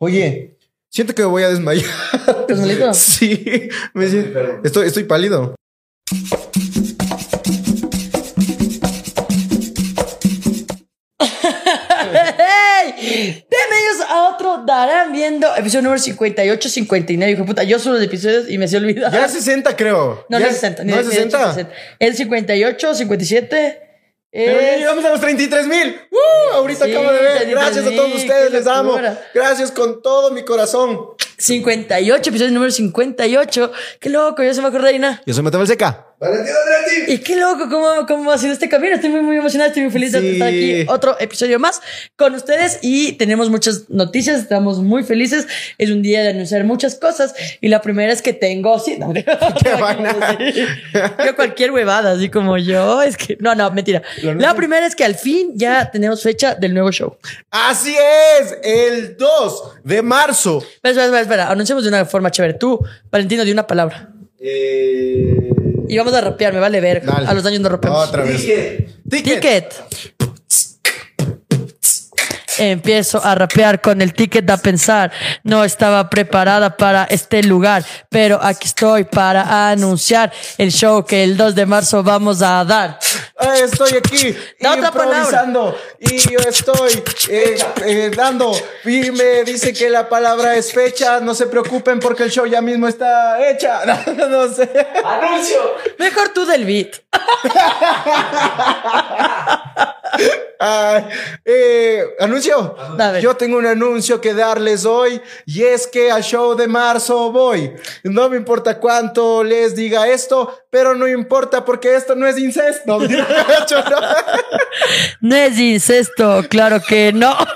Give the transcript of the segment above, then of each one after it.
Oye, siento que me voy a desmayar. ¿Estás malito? Sí, me siento- estoy, estoy pálido. ¡Hey! Bienvenidos a otro Darán Viendo, episodio número 58, 59. Hijo de puta, yo subo los episodios y me se olvida. Ya es 60, creo. No, Ya no es 60. ni- ¿No es ni de hecho 60? 60. Es 58, 57. Pero ya Es... llegamos a los 33 mil. ¡Uh! Ahorita Sí, acabo de ver. 33,000, Gracias a todos ustedes. Les amo. Gracias con todo mi corazón. 58, episodio número 58. Qué loco, yo se me acuerdo, Reina. Yo soy Mateo Seca. Andretti. Y qué loco, cómo, cómo ha sido este camino. Estoy muy, muy emocionada, estoy muy feliz de Sí. estar aquí. Otro episodio más con ustedes y tenemos muchas noticias. Estamos muy felices. Es un día de anunciar muchas cosas. Y la primera es que tengo. Sí, no, Qué vaina. Yo cualquier huevada, así como yo. Es que. No, no, mentira. La primera es que al fin ya tenemos fecha del nuevo show. Así es. El 2 de marzo. Espera, espera, espera, espera. Anunciamos de una forma chévere. Tú, Valentino, de una palabra. Eh, Y vamos a rapear, me vale ver. Dale. A los años no rapeamos. Otra vez. dije, Ticket. Empiezo a rapear con el ticket a pensar. No estaba preparada para este lugar, pero aquí estoy para anunciar el show que el 2 de marzo vamos a dar. Eh, Estoy aquí Da otra improvisando y yo estoy eh, eh, dando y me dice que la palabra es fecha. No se preocupen porque el show ya mismo está hecha. No, no sé. anuncio. Mejor tú del beat. Ay, eh, anuncio. Dale. Yo tengo un anuncio que darles hoy y es que al show de marzo voy. No me importa cuánto les diga esto, pero no importa porque esto no es incesto. No, No es incesto, claro que no.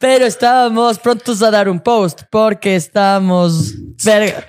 Pero estábamos prontos a dar un post porque estamos. Verga.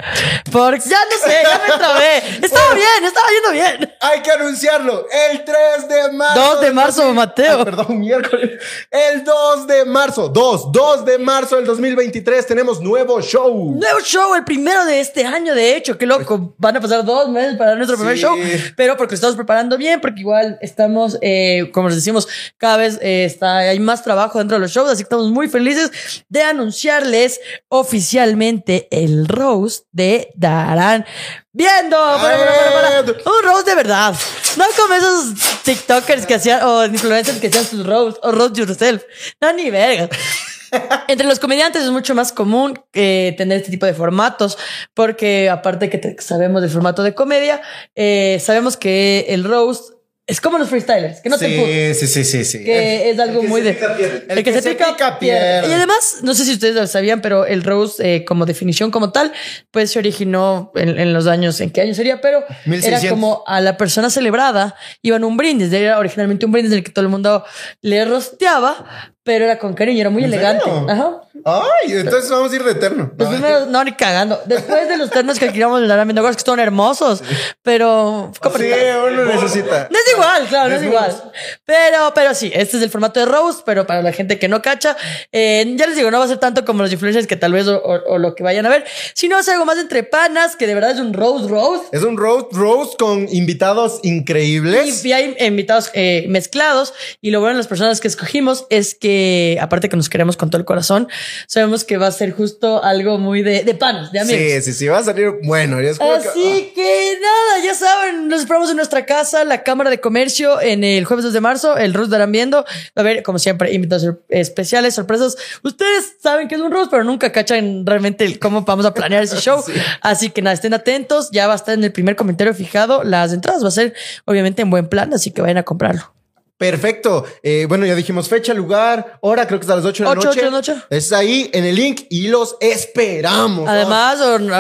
Porque ya no sé, ya me trabé. Estaba bien, estaba yendo bien. Hay que anunciarlo. El 3 de marzo. 2 de marzo, Ay, Mateo. perdón, miércoles. El 2 de marzo. 2, 2 de marzo del 2023 tenemos nuevo show. Nuevo show, el primero de este año, de hecho, qué loco. Van a pasar dos meses para nuestro primer Sí. show, pero porque estamos preparando bien, porque igual estamos, eh, como les decimos, cada vez eh, está, hay más trabajo dentro de los shows, así que estamos muy felices de anunciarles oficialmente el roast de Darán. Viendo, para, para, para, para. un roast de verdad. No como esos TikTokers que hacían, o influencers que hacían sus roast, o roast yourself. No, ni verga. Entre los comediantes es mucho más común eh, tener este tipo de formatos, porque aparte que te- sabemos del formato de comedia, eh, sabemos que el roast es como los freestylers, que no te empujan, sí, sí, sí, sí. que es algo muy de... pica, pierde. El, que, se, pica, pierde. Y además, no sé si ustedes lo sabían, pero el roast eh, como definición como tal, pues se originó en, en los años, ¿en qué año sería? Pero 1600. era como a la persona celebrada iban un brindis, era originalmente un brindis en el que todo el mundo le rosteaba, pero era con cariño, era muy ¿En elegante. serio? Ajá. Ay, entonces vamos a ir de eterno. Los primeros, no, ni cagando. Después de los ternos que alquilamos la viendo cosas que son hermosos, pero... Sí, uno necesita. No es igual, claro, no es igual. Pero, pero sí, este es el formato de roast, pero para la gente que no cacha, eh, ya les digo, no va a ser tanto como los influencers que tal vez o, o- o lo que vayan a ver, sino es algo más entre panas, que de verdad es un roast roast. Es un roast roast con invitados increíbles. Y, y hay invitados eh, mezclados. Y lo bueno de las personas que escogimos es que, aparte que nos queremos con todo el corazón, sabemos que va a ser justo algo muy de, de panas, de amigos. Sí, sí, sí, va a salir bueno. como que- Así que nada, ya saben, nos esperamos en nuestra casa, la Cámara de Comercio, en el jueves 2 de marzo, el Roast darán viendo. Va a haber, como siempre, invitados especiales, sorpresas. Ustedes saben que es un Roast, pero nunca cachan realmente cómo vamos a planear ese show. Así que nada, estén atentos. Ya va a estar en el primer comentario fijado. Las entradas va a ser, obviamente, en buen plan, así que vayan a comprarlo. Perfecto. Eh, bueno, ya dijimos fecha, lugar, hora, creo que es a las 8 de la Ocho, noche. ocho de la noche. Es ahí en el link y los esperamos. Además,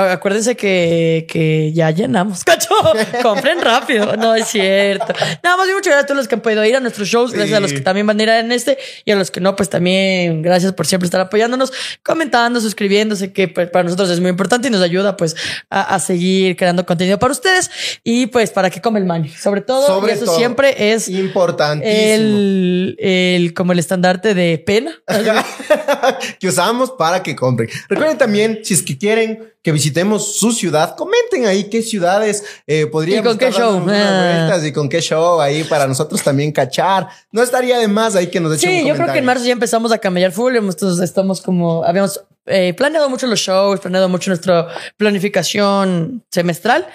acuérdense que, que ya llenamos. ¡Cacho! Compren rápido. No es cierto. Nada más muchas gracias a todos los que han podido ir a nuestros shows. Gracias Sí. a los que también van a ir en este. Y a los que no, pues también gracias por siempre estar apoyándonos, comentando, suscribiéndose, que pues, para nosotros es muy importante y nos ayuda pues a, a seguir creando contenido para ustedes. Y pues para que come el man. Sobre todo, Sobre y eso todo. siempre es Importantísimo. El, el, como el estandarte de pena. que usamos para que compren. Recuerden también, si es que quieren que visitemos su ciudad, comenten ahí qué ciudades eh, podríamos ¿Y con qué show? Ah. vueltas y con qué show ahí para nosotros también cachar. No estaría de más ahí que nos echen Sí, un yo creo que en marzo ya empezamos a camellar full. Entonces estamos como, habíamos eh, planeado mucho los shows, planeado mucho nuestra planificación semestral.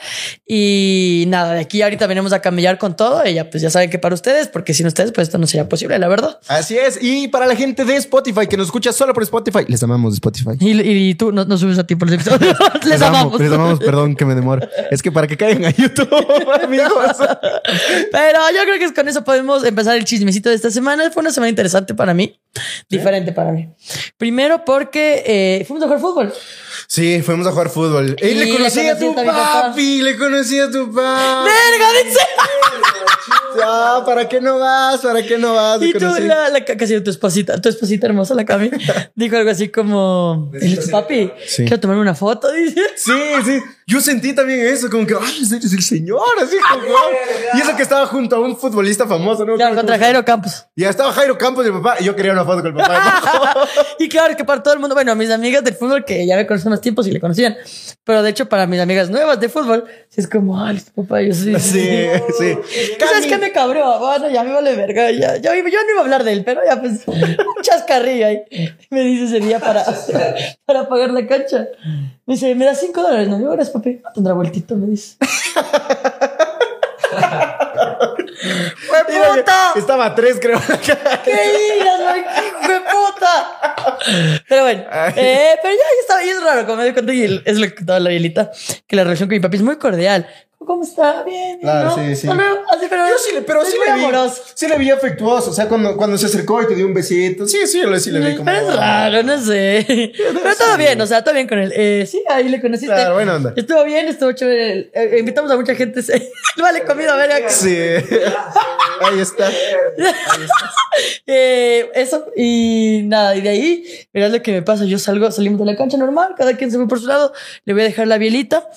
Y nada, de aquí ahorita venimos a camellar con todo. Y ya, pues ya saben que para ustedes, porque sin ustedes, pues esto no sería posible, la verdad. Así es. Y para la gente de Spotify que nos escucha solo por Spotify, les amamos de Spotify. Y, y tú no, no subes a ti por los episodios. Les, amo, amamos. Les amamos, perdón que me demoro. Es que para que caigan a YouTube, amigos. Pero yo creo que con eso podemos empezar el chismecito de esta semana. Fue una semana interesante para mí, diferente para mí. Primero porque eh, fuimos a jugar fútbol. Sí, fuimos a jugar fútbol. Ey, le conocí a tu a mi papi, le conocí a tu papi. ¡Verga, dice! Ah, ¿para qué no vas? ¿Para qué no vas? Y tú, la, la casi tu esposita, tu esposita hermosa, la Cami, dijo algo así como: ¿Él es tu papi? Sí. Quiero tomarme una foto, dice. Sí, sí. Yo sentí también eso, como que, ay, es el señor, así como. Y eso que estaba junto a un futbolista famoso, ¿no? Claro, contra Jairo Campos. Y estaba Jairo Campos y el papá, y yo quería una foto con el papá. y claro que para todo el mundo, bueno, mis amigas del fútbol que ya me conocen más tiempo, sí le conocían. Pero de hecho, para mis amigas nuevas de fútbol, sí es como, ay, papá, yo sí. sí, sí. ¿Sabes qué me cabró? Bueno, ya me vale verga. Ya, ya- yo no iba a hablar de él, pero ya pues un chascarrillo ahí. Me dice ese día para, para pagar la cancha. Me dice, me da cinco dólares. No, gracias, papi. Tendrá vueltito, me dice. ¡Fue puta! Estaba a tres, creo. ¡Qué. Pero bueno, eh, pero ya, ya estaba, y es raro, como me doy cuenta, y es lo que contaba la Bielita, que la relación con mi papi es muy cordial. ¿Cómo está? Bien, bien, Claro, ¿no? sí, sí. Luego. Así, pero, Yo sí le, pero sí vi. amoroso. Sí le vi afectuoso. O sea, cuando, cuando se acercó y te dio un besito. Sí, sí, lo- sí le vi como. Pero es raro, no sé. Pero todo bien, o sea, todo bien con él. Eh, sí, ahí le conociste. Claro, buena onda. Estuvo bien, estuvo chévere. Eh, invitamos a mucha gente. Vale, comida, a ver. Sí. Ahí está. Eh, eso, y nada, y de ahí, verás lo que me pasa. Yo salgo, salimos de la cancha normal, cada quien se fue por su lado, le voy a dejar la bielita,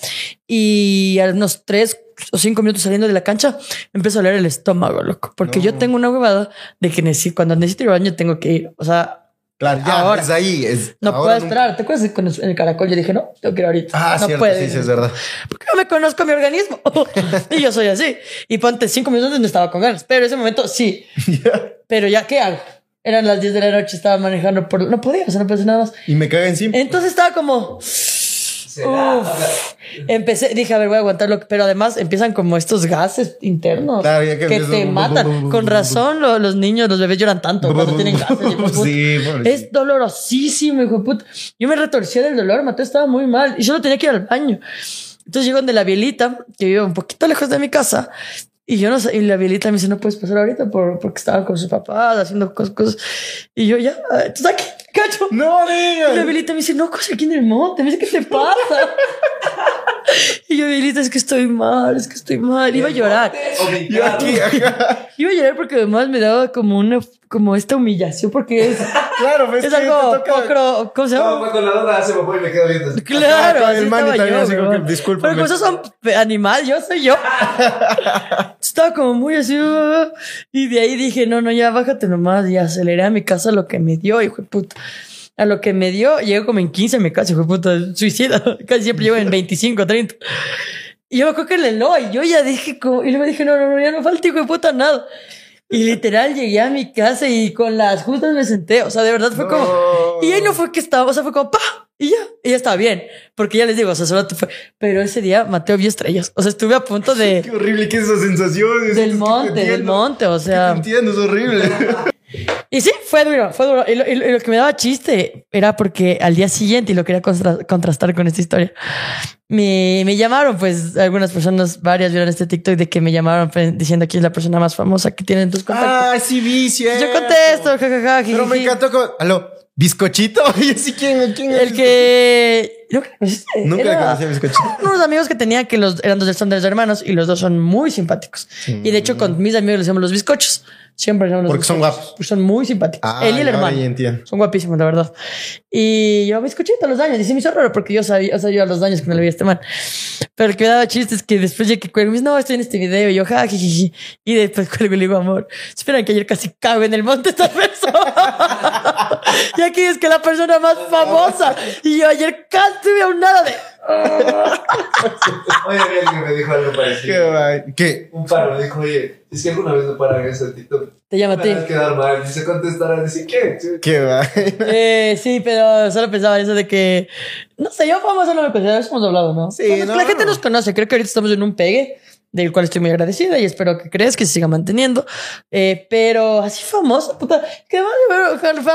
y a unos tres o cinco minutos saliendo de la cancha, me empiezo a doler el estómago, loco, porque No. yo tengo una huevada de que necesito, cuando necesito ir al baño tengo que ir, o sea, Claro, ya, Ahora. es ahí. Es, no ahora puedo nunca- esperar. ¿Te acuerdas con el caracol? Yo dije, no, tengo que ir ahorita. Ah, no cierto, puede. sí, sí, es verdad. Porque no me conozco mi organismo. y yo soy así. Y ponte cinco minutos no estaba con ganas. Pero ese momento sí. Pero ya, ¿qué hago? Eran las 10 de la noche, estaba manejando por... No podía, o sea, no hacer nada más. Y me caga encima. Entonces estaba como... Empecé, dije, a ver, voy a aguantarlo. Pero además empiezan como estos gases internos Claro, que te matan. Con razón, lo- los niños, los bebés lloran tanto cuando tienen gases. de. Sí. Es dolorosísimo, hijo de puta. Yo me retorcía del dolor, Mateo estaba muy mal y solo tenía que ir al baño. Entonces llego donde la Bielita, que vive un poquito lejos de mi casa, y yo no sé, y la Bielita me dice, no puedes pasar ahorita por, porque estaba con sus papás haciendo cosas, cosas. Y yo ya, entonces aquí, cacho. No, Y la diga. Bielita me dice, no, cosa aquí en el monte, me dice, ¿qué te pasa? y yo, Bielita, es que estoy mal, es que estoy mal. Iba a llorar. Yo aquí, ajá. Iba a llorar porque además me daba como una, como esta humillación, porque es, Claro, ves es que algo toca- poco, ¿cómo se No, llama? cuando la duda se me fue y me quedo viendo. así. Claro, así el man estaba también yo, así como que, discúlpame. Pero como esos son animal, yo soy yo. estaba como muy así. uh, y de ahí dije, no, no, ya bájate nomás. Y aceleré a mi casa lo que me dio, hijo de puta. A lo que me dio, llego como en 15 a mi casa, hijo de puta, suicida. Casi siempre llevo en 25, 30. Y yo me acuerdo que le lo, y yo ya dije, como, y luego dije, no, no, no, ya no falta, hijo de puta, nada. Y literal llegué a mi casa y con las justas me senté. O sea, de verdad fue como. Y ahí no fue que estaba, o sea, fue como pa. Y ya, y ya estaba bien. Porque ya les digo, o sea, solo te fue. Pero ese día Mateo vio estrellas. O sea, estuve a punto de. Qué horrible que es esa sensación. Del monte, te del monte, o sea. entiendo, es horrible. Y sí, fue duro, fue duro. Y lo, y lo- que me daba chiste era porque al día siguiente, y lo quería contra- contrastar con esta historia, me, me llamaron, pues algunas personas, varias vieron este TikTok de que me llamaron pues, diciendo quién es la persona más famosa que tienen tus contactos. ah, sí, vi, cierto. Yo contesto, jajaja, Pero me encantó como, aló, bizcochito. Y así, ¿quién, quién es? El que. ¿no que conociste? Nunca le Era conocí a bizcochito. Unos amigos que tenía que los eran dos son los hermanos y los dos son muy simpáticos. Y de hecho, con mis amigos les decíamos los bizcochos. Siempre son los Porque son guapos. Son muy simpáticos. Ah, Él y el hermano. ya entiendo. Son guapísimos, la verdad. Y yo me escuché todos los daños. Y se me hizo raro porque yo sabía, o sea, yo a los daños que me lo vi a este man. Pero el que me daba chistes que después ya que cuelgo, me dice, no, estoy en este video. Y yo, ja, jijiji. Y después cuelgo y le digo, amor, espera que ayer casi cago en el monte esta persona. y aquí es que la persona más famosa. Y yo ayer casi tuve un nada de. Oye, alguien me dijo algo Qué parecido. guay. ¿Qué? Un paro me dijo, oye, es que alguna vez me paran eso en TikTok. Te llama a Me ti. vas a quedar mal. Y se contestará, dice, ¿qué? Qué guay. Eh, sí, pero solo pensaba en eso de que. No sé, yo famoso no me considero, eso hemos hablado, ¿no? Sí, Cuando no. La gente nos conoce, creo que ahorita estamos en un pegue, del cual estoy muy agradecida y espero que creas que se siga manteniendo. Eh, pero así famoso, puta, que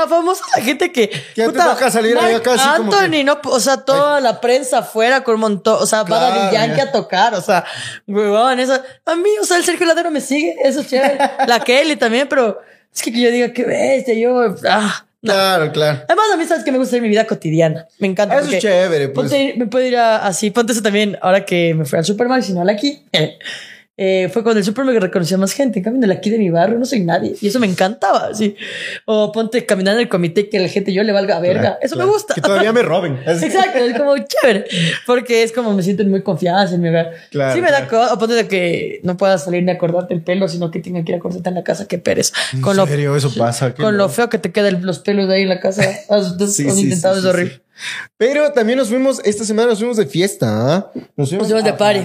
famosa la gente que. Ya te toca salir acá así como Anthony, que- no, o sea, toda la prensa afuera con un montón, o sea, va Claro, Daddy Yankee ya. a tocar, o sea, huevón, eso. A mí, o sea, el Sergio Ladero me sigue, eso es chévere. la Kelly también, pero es que yo diga, qué bestia, yo. Ah, no. Claro, claro. Además, a mí sabes que me gusta hacer mi vida cotidiana. Me encanta. Eso es chévere, pues. ponte- me puedo ir a- así. Ponte eso también. Ahora que me fui al Supermax y no al aquí. eh, fue cuando el Super me reconocía más gente. En cambio, en aquí de mi barrio no soy nadie. Y eso me encantaba. Así. O ponte caminando en el comité que la gente yo le valga verga. Claro, eso claro. me gusta. Que todavía me roben. Exacto, es como chévere. Porque es como me siento en muy confianza en mi hogar. Claro, sí me da cosa. O ponte de que no puedas salir ni acordarte el pelo, sino que tenga que ir a cortarte en la casa. Qué pereza. ¿En Con lo, serio? Eso pasa. Con lo feo que te quedan los pelos de ahí en la casa. Has, has Sí, sí, intentado, sí, es sí, horrible. Pero también nos fuimos, esta semana nos fuimos de fiesta, ¿ah? Nos fuimos, Nos fuimos de party.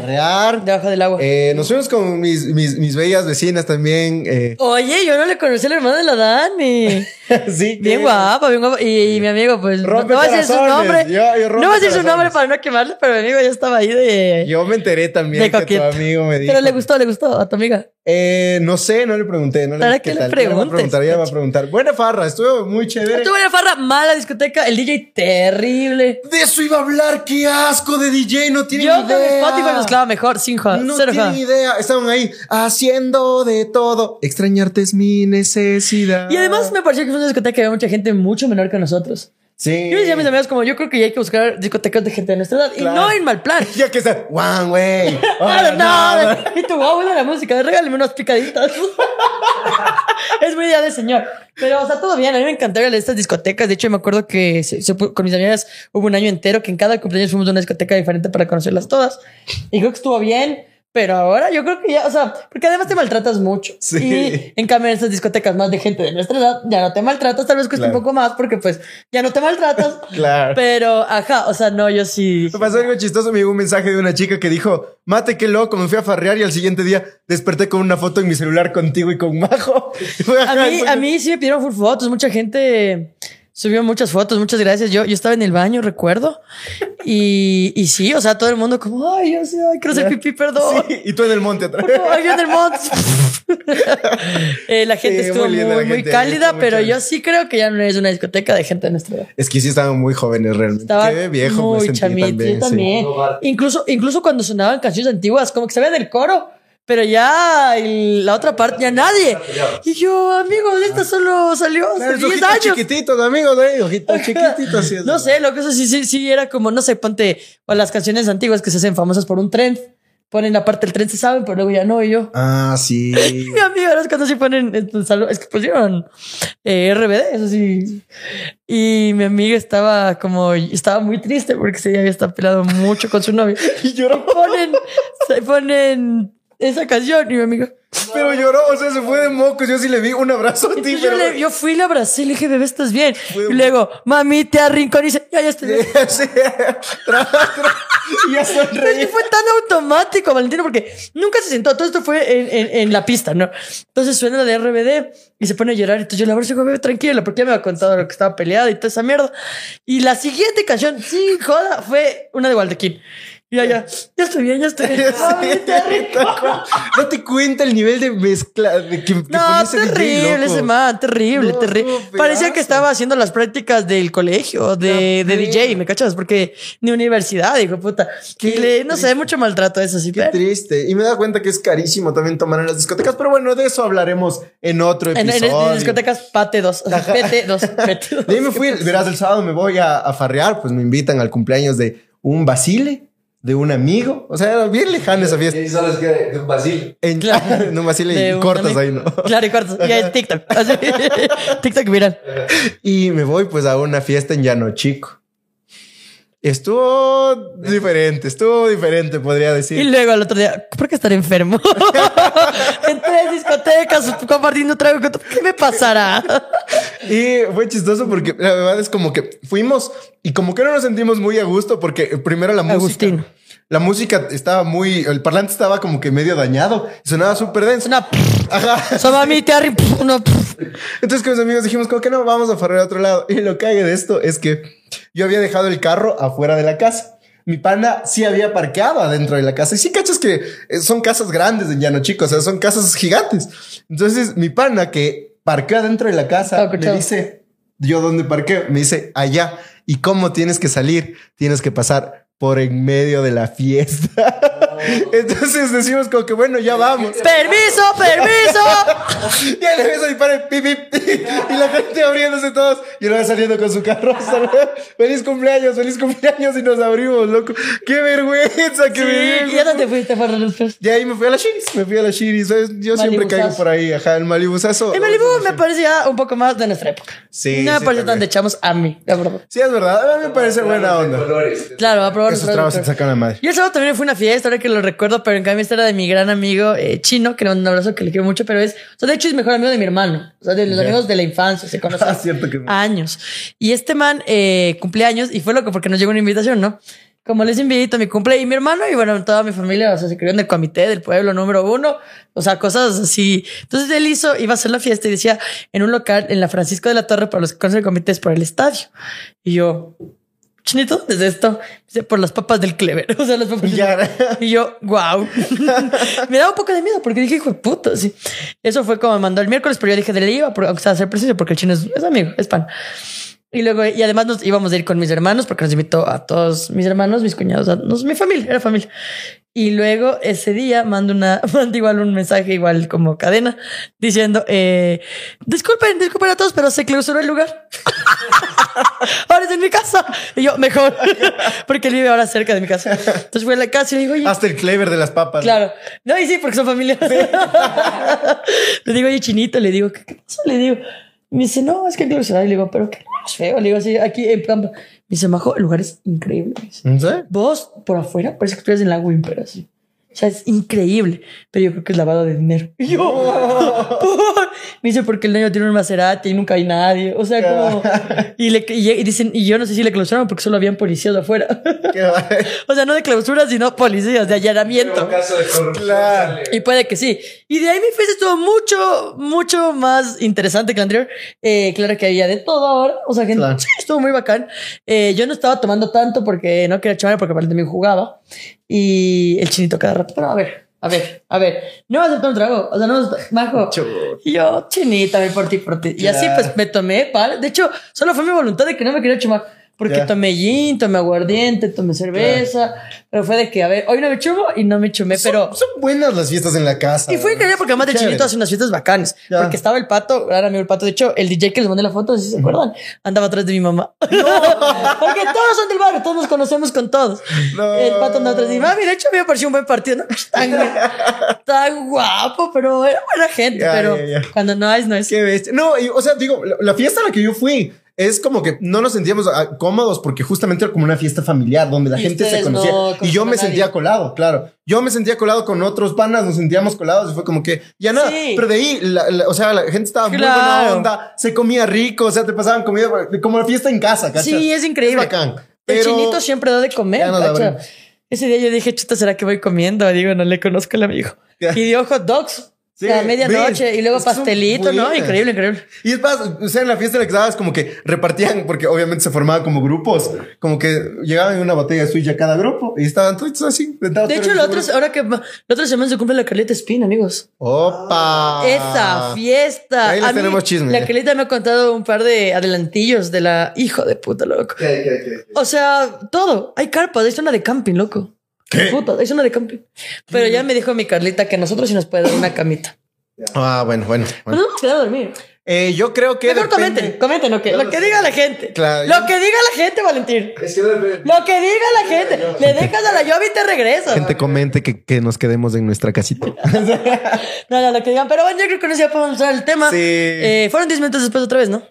Debajo del agua. Eh, nos fuimos con mis, mis, mis bellas vecinas también. eh. Oye, yo no le conocí al hermano de la Dani. sí, Bien que- guapa, bien guapa. Y, y mi amigo, pues. No, Rompe no voy a decir su nombre. Yo- yo rompe no voy a decir su nombre para no quemarle, pero mi amigo ya estaba ahí de. Yo me enteré también de que tu amigo me dijo. Pero le gustó, le gustó a tu amiga. Eh, no sé, no le pregunté. No le ¿Para dije qué le Ya le voy a preguntes? preguntar, le voy a preguntar. Buena farra, estuvo muy chévere. Estuvo en la farra, mala discoteca, el DJ terrible. De eso iba a hablar, qué asco de DJ, no tienen Yo con idea. Spotify mezclaba mejor, sin joder. No cero tienen joda. idea. Estaban ahí haciendo de todo. Extrañarte es mi necesidad. Y además me pareció que fue una discoteca que había mucha gente mucho menor que nosotros. Sí. Yo decía a mis amigos como, yo creo que ya hay que buscar discotecas de gente de nuestra edad. Claro. Y no en mal plan. Ya que está. One way. Claro, Ah, no, y tu buena la música, regálame unas picaditas. es muy idea de señor. Pero, o sea, todo bien. A mí me encantaba ir a estas discotecas. De hecho, me acuerdo que se- se con mis amigas hubo un año entero que en cada cumpleaños fuimos a una discoteca diferente para conocerlas todas. Y creo que estuvo bien. Pero ahora yo creo que ya, o sea, porque además te maltratas mucho. Sí. Y en cambio en estas discotecas más de gente de nuestra edad, ya no te maltratas, tal vez cuesta Claro. un poco más porque pues ya no te maltratas. Claro. Pero, ajá, o sea, no, yo sí. Me pasó algo chistoso. Me llegó un mensaje de una chica que dijo: Mate, qué loco. Me fui a farrear y al siguiente día desperté con una foto en mi celular contigo y con Majo. A mí, a mí sí me pidieron full fotos, mucha gente subió muchas fotos, muchas gracias. Yo, yo estaba en el baño, recuerdo. Y, y sí, o sea, todo el mundo como, ay, yo sé, ay, quiero hacer pipí, perdón. Sí, y tú en el monte otra Por favor, yo en el monte. Eh, la gente Sí, estuvo muy muy, cálida, pero chévere. yo sí creo que ya no es una discoteca de gente de nuestra edad. Es que sí estaban muy jóvenes realmente. Estaba Qué viejo me muy sentí chamito, también. yo también. Incluso, incluso cuando sonaban canciones antiguas, como que se veía del coro, pero ya el- la otra parte, ya nadie. Y yo, amigos, esta solo salió hace Claro, 10 ojitos años. chiquititos, amigos, eh, ojitos chiquititos. sí, No sé, lo que eso sí, sí, sí era como, no sé, ponte, o las canciones antiguas que se hacen famosas por un tren. Ponen la parte del tren, se saben, pero luego ya no, y yo. Ah, sí. Mi amigo, ahora es cuando sí ponen, es que pusieron eh, RBD, eso sí. Y mi amiga estaba como, estaba muy triste porque día había estado peleado mucho con su novio. Y lloró. Ponen, se ponen esa canción y mi amiga. Pero lloró, o sea, se fue de mocos. Yo sí le vi un abrazo a ti, Entonces yo, pero. le- yo fui y le abracé le dije, bebé, ¿estás bien? Fue- Y luego, mami, te arrincón y dice, ya, ya estoy bien. Sí, tra- tra- ya sonreí. fue tan automático, Valentino, porque nunca se sentó. Todo esto fue en, en- en la pista, ¿no? Entonces suena la de RBD y se pone a llorar. Entonces yo le abrazo y digo, bebé, tranquila, porque ya me había contado lo que estaba peleado y toda esa mierda. Y la siguiente canción, sin joda, fue una de Waldequín. Y ya, ya, ya estoy bien, ya estoy bien. Mami, te arrincón. Date cuenta el nivel de mezcla de que, que No, terrible ese man, terrible, No, terrible. Parecía que estaba haciendo las prácticas del colegio de, de DJ, ¿me cachas? Porque ni universidad, hijo de puta. Qué Y le, no sé, mucho maltrato eso, sí. Qué pero- triste. Y me da cuenta que es carísimo también tomar en las discotecas. Pero bueno, de eso hablaremos en otro En, en, episodio. en discotecas Pate 2. Ajá. PT 2. PT 2. De ahí me fui, verás, el sábado me voy a, a farrear, pues me invitan al cumpleaños de un Basile. De un amigo. O sea, era bien lejana esa fiesta. Y solo es que de un Basil. En, no más De y un cortas ahí, ¿no? Claro, y cortas. Y es TikTok. Así. TikTok viral. Y me voy pues a una fiesta en Llano Chico. Estuvo diferente, estuvo diferente, podría Y decir. luego al otro día, ¿por qué estar enfermo? en tres discotecas compartiendo trago. ¿Qué me pasará? Y fue chistoso porque la verdad es como que fuimos y como que no nos sentimos muy a gusto porque primero la música. Agustín. La música estaba muy, el parlante estaba como que medio dañado, sonaba súper denso. Una. Ajá. Soma mi Terry. Una. Entonces con mis amigos dijimos, como que no, vamos a farrear a otro lado. Y lo que hay de esto es que yo había dejado el carro afuera de la casa. Mi pana sí había parqueado adentro de la casa. Y sí, cachas que eh, son casas grandes en Llano Chico, o sea, son casas gigantes. Entonces mi pana que parqueó adentro de la casa me dice, yo dónde parqueo, me dice, allá. ¿Y cómo tienes que salir? Tienes que pasar por en medio de la fiesta. Entonces decimos como que bueno, ya vamos. ¡Permiso, permiso! Y le ves a mi padre, pip, pip, y la gente abriéndose todos. Y él va saliendo con su carroza. feliz cumpleaños, feliz cumpleaños. Y nos abrimos, loco. Qué vergüenza que me Sí, dio. ¿Y ya dónde fuiste para los? Y ahí me fui a la Shiris, me fui a la Shiris. Yo siempre caigo por ahí, ajá, el Malibusazo. En Malibu me parecía un poco más de nuestra época. Sí, No me sí, parece tan de chamos a mí, la verdad. Sí, es verdad. A mí me parece buena onda. colores. Claro, a probar Esos tragos se sacan la madre. Y el sábado también fue una fiesta, ahora que lo recuerdo, pero en cambio esta era de mi gran amigo eh, chino, que mando un abrazo que le quiero mucho, pero es, o sea, de hecho es mejor amigo de mi hermano, o sea, de los Ya. amigos de la infancia, se conocen Ah, que- años. Y este man eh, cumpleaños y fue loco porque nos llegó una invitación, ¿no? Como les invito a mi cumple y mi hermano y bueno, toda mi familia, o sea, se crió en el comité del pueblo número uno, o sea, cosas así. Entonces él hizo, iba a hacer la fiesta y decía en un local en la Francisco de la Torre para los que conocen el comité es por el estadio. Y yo, Chinito, ¿dónde es esto? Dice, por las papas del Clever. O sea, las papas del-. Y yo, wow. me daba un poco de miedo porque dije, hijo de puta, sí. Eso fue como me mandó el miércoles, pero yo dije de le iba, por- aunque sea a hacer preciso, porque el chino es, es amigo, es pan. Y luego, y además nos íbamos a ir con mis hermanos, porque nos invitó a todos mis hermanos, mis cuñados, a nos- mi familia, era familia. Y luego ese día mando una, mando igual un mensaje, igual como cadena, diciendo, eh, disculpen, disculpen a todos, pero se clausuró el lugar. ahora es en mi casa. Y yo, mejor, porque él vive ahora cerca de mi casa. Entonces fui a la casa y le digo, oye, Hasta el clever de las papas. Claro. No, y sí, porque son familia. le digo, oye, chinito, le digo, ¿qué, qué pasó? Le digo, me dice, no, es que ciudad. Y le digo, pero qué es feo. Le digo, así, aquí en. Me dice, Majo, el lugar es increíble. Vos, por afuera, parece que estuvieras en la Wimper, así. O sea, es increíble, pero yo creo que es lavado de dinero. Y yo, ¿por? me dice, porque el niño tiene un Maserati y nunca hay nadie. O sea, como. Y, le, y, y dicen, y yo no sé si le clausuraron porque solo habían policías afuera. O sea, no de clausura, sino policías de allanamiento. Caso de corrupción. Claro. Y puede que sí. Y de ahí mi fiesta estuvo mucho, mucho más interesante que la anterior. Eh, claro que había de todo ahora. O sea, que Claro. sí, estuvo muy bacán. Eh, yo no estaba tomando tanto porque no quería chamar porque aparte también jugaba. Y el chinito cada rato. Pero a ver, a ver, a ver. No vas a tomar un trago. O sea, no vas a... Majo. Y yo, chinita, me por ti, por ti. Y así pues me tomé, ¿vale? De hecho, solo fue mi voluntad de que no me quería chumar. Porque tomé gin, tomé aguardiente, tomé cerveza. Pero fue de que, a ver, hoy no me chumo y no me chumé, pero... Son, buenas las fiestas en la casa. Y fue increíble porque además de. Chinito hace unas fiestas bacanas. Porque estaba el pato, gran amigo el pato. De hecho, el DJ que les mandé la foto, si se acuerdan, andaba atrás de mi mamá. porque todos son del barrio, todos nos conocemos con todos. No. El pato andaba atrás de mi mami. De hecho, me pareció un buen partido. No tan, tan guapo, pero era buena gente. Pero cuando no es, no es. Qué bestia. No, y, o sea, digo, la, la fiesta a la que yo fui es como que no nos sentíamos ah, cómodos porque justamente era como una fiesta familiar donde la Y gente se conocía. no y yo me nadie. sentía colado, claro. Yo me sentía colado con otros panas, nos sentíamos colados y fue como que ya nada. Sí. Pero de ahí, la- la- o sea, la gente estaba muy buena onda, se comía rico, o sea, te pasaban comida como la fiesta en casa, ¿cachas? Sí, es increíble. bacán. El chinito siempre da de comer. Ese día yo dije, chuta, ¿será que voy comiendo? Digo, no le conozco al amigo. Dio hot dogs. Sí, a medianoche y luego pastelito, ¿no? Increíble, increíble. Y es más, o sea, en la fiesta en la que estabas, como que repartían, porque obviamente se formaban como grupos, como que llegaban en una botella de suya cada grupo y estaban todos así. De hecho, la otra, ahora que la otra semana se cumple la Carlita Espina, amigos. ¡Opa! Esa fiesta. Ahí les A mí, tenemos chisme. La Carlita me ha contado un par de adelantillos de la hijo de puta, loco. O sea, todo. Hay carpas, hay zona de camping, loco. ¿Qué? Puta, hay zona de camping. Pero ya me dijo mi Carlita que a nosotros sí nos puede dar una camita. Ah, bueno, bueno. Bueno. nos vamos a quedar a dormir. Eh, yo creo que. Mejor depende- comenten, comenten lo que, lo que diga la gente. Claro. Lo que diga la gente, Valentín. Es que no depende. Lo que diga la gente. Le dejas a la llave y te regresas. Gente comente que, que nos quedemos en nuestra casita. No, no, lo que digan. Pero bueno, yo creo que con eso ya podemos empezar el tema. Sí. Eh, fueron 10 minutos después otra vez, ¿no?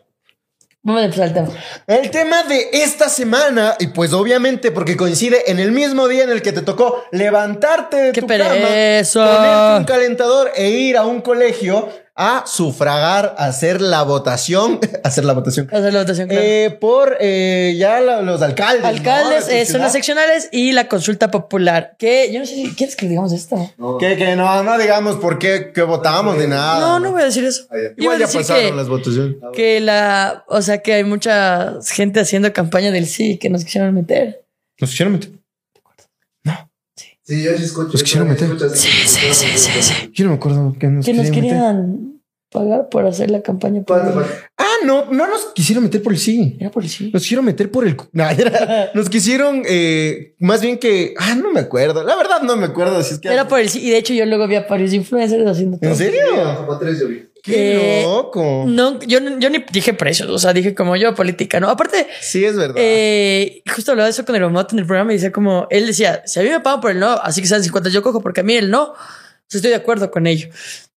El tema. El tema de esta semana, y pues obviamente porque coincide en el mismo día en el que te tocó levantarte de ¡Qué tu pereza! cama, ponerte un calentador e ir a un colegio a sufragar, a hacer la votación, hacer la votación, Hacer la votación, claro. eh, por eh, ya la- los alcaldes. Alcaldes, ¿no? eh, son las seccionales y la consulta popular. Que yo no sé si quieres que digamos esto. Que, que no, no digamos por qué que votamos ni nada. No, no voy a decir eso. Ah, ya. Igual ya pasaron que, las votaciones. que la, o sea, que hay mucha gente haciendo campaña del sí que nos quisieron meter. Nos quisieron meter. Sí, yo sí escucho. Los quisieron meter. Sí, sí, sí, sí, sí. Yo no me acuerdo que nos Que nos querían pagar por hacer la campaña. por- ¿Cuánto, cuánto? Ah, no, no nos quisieron meter por el sí. Era por el sí. Nos quisieron meter por el. cu- No, era- nos quisieron, eh, más bien que. Ah, no me acuerdo. La verdad, no me acuerdo si es que. Era por el sí. Y de hecho, yo luego vi a varios influencers haciendo todo. ¿En serio? Como tres yo vi. Qué Eh, loco. No, yo, yo ni dije precios, o sea, dije como yo política, ¿no? Aparte, Sí, es verdad. eh, justo hablaba de eso con el Omot en el programa y decía como, él decía, si a mí me pagan por el no, así que sean 50, yo cojo porque a mí el no, estoy de acuerdo con ello.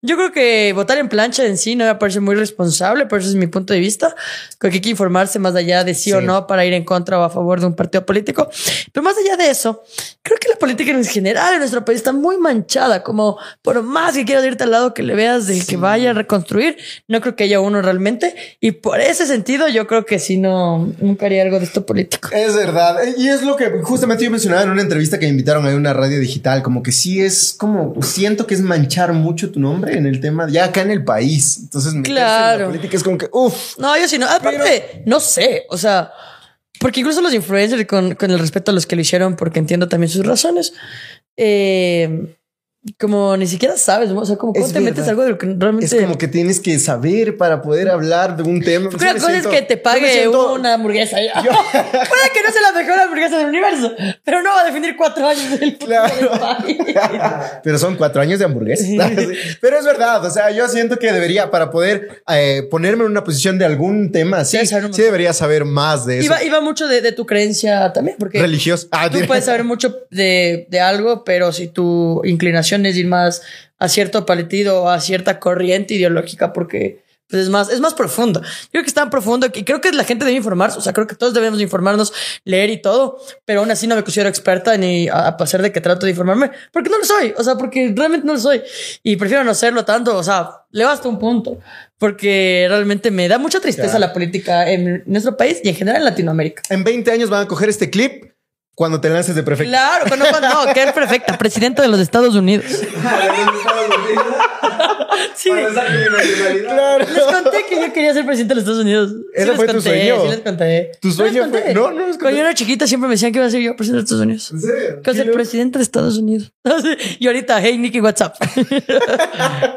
Yo creo que votar en plancha en sí no me parece muy responsable, pero ese es mi punto de vista. Creo que hay que informarse más allá de sí, o no para ir en contra o a favor de un partido político. Pero más allá de eso, creo que la política en general en nuestro país está muy manchada. Como por más que quieras irte al lado que le veas del que vaya a reconstruir, no creo que haya uno realmente. Y por ese sentido, yo creo que sí no, nunca haría algo de esto político. Es verdad. Y es lo que justamente yo mencionaba en una entrevista que me invitaron a una radio digital. Como que sí es como siento que es manchar mucho tu nombre en el tema ya acá en el país. Entonces, meterse en Claro. la política es como que uff. No, yo sí no. Aparte, no sé. O sea, porque incluso los influencers, con, con el respeto a los que lo hicieron, porque entiendo también sus razones, eh, como ni siquiera sabes, ¿no? o sea, como Es cómo te metes algo de lo que realmente. Es como que tienes que saber para poder hablar de un tema. Sí una me cosa siento- es que te yo pague siento- una hamburguesa. ya. Puede que no sea la mejor hamburguesa del universo, pero no va a definir cuatro años del Claro. país. Pero son cuatro años de hamburguesa. Sí. Pero es verdad. O sea, yo siento que debería, para poder eh, ponerme en una posición de algún tema así, un sí debería saber más de eso. Iba, iba mucho de, de tu creencia también, porque Religioso. Ah, tú puedes saber mucho de, de algo, pero si tu inclinación es ir más a cierto partido o a cierta corriente ideológica, porque pues es más, es más profundo. Yo creo que es tan profundo que creo que la gente debe informarse. O sea, creo que todos debemos informarnos, leer y todo, pero aún así no me considero experta ni a, a pesar de que trato de informarme, porque no lo soy. O sea, porque realmente no lo soy y prefiero no serlo tanto. O sea, le basta un punto, porque realmente me da mucha tristeza Claro. la política en nuestro país y en general en Latinoamérica. En 20 años van a coger este clip cuando te lances de prefecto. Claro, cuando, cuando, no, que es perfecta, presidenta de los Estados Unidos. Sí. Claro. Les conté que yo quería ser presidente de los Estados Unidos. Sí ¿Ese les fue tu conté, sueño? Sí, les conté. ¿Tu No sueño conté. fue- no, no les conté. Cuando yo era chiquita siempre me decían que iba a ser yo presidente de Estados Unidos. ¿En serio? Que iba a ser presidente de Estados Unidos. Y ahorita, hey, Nicky, WhatsApp.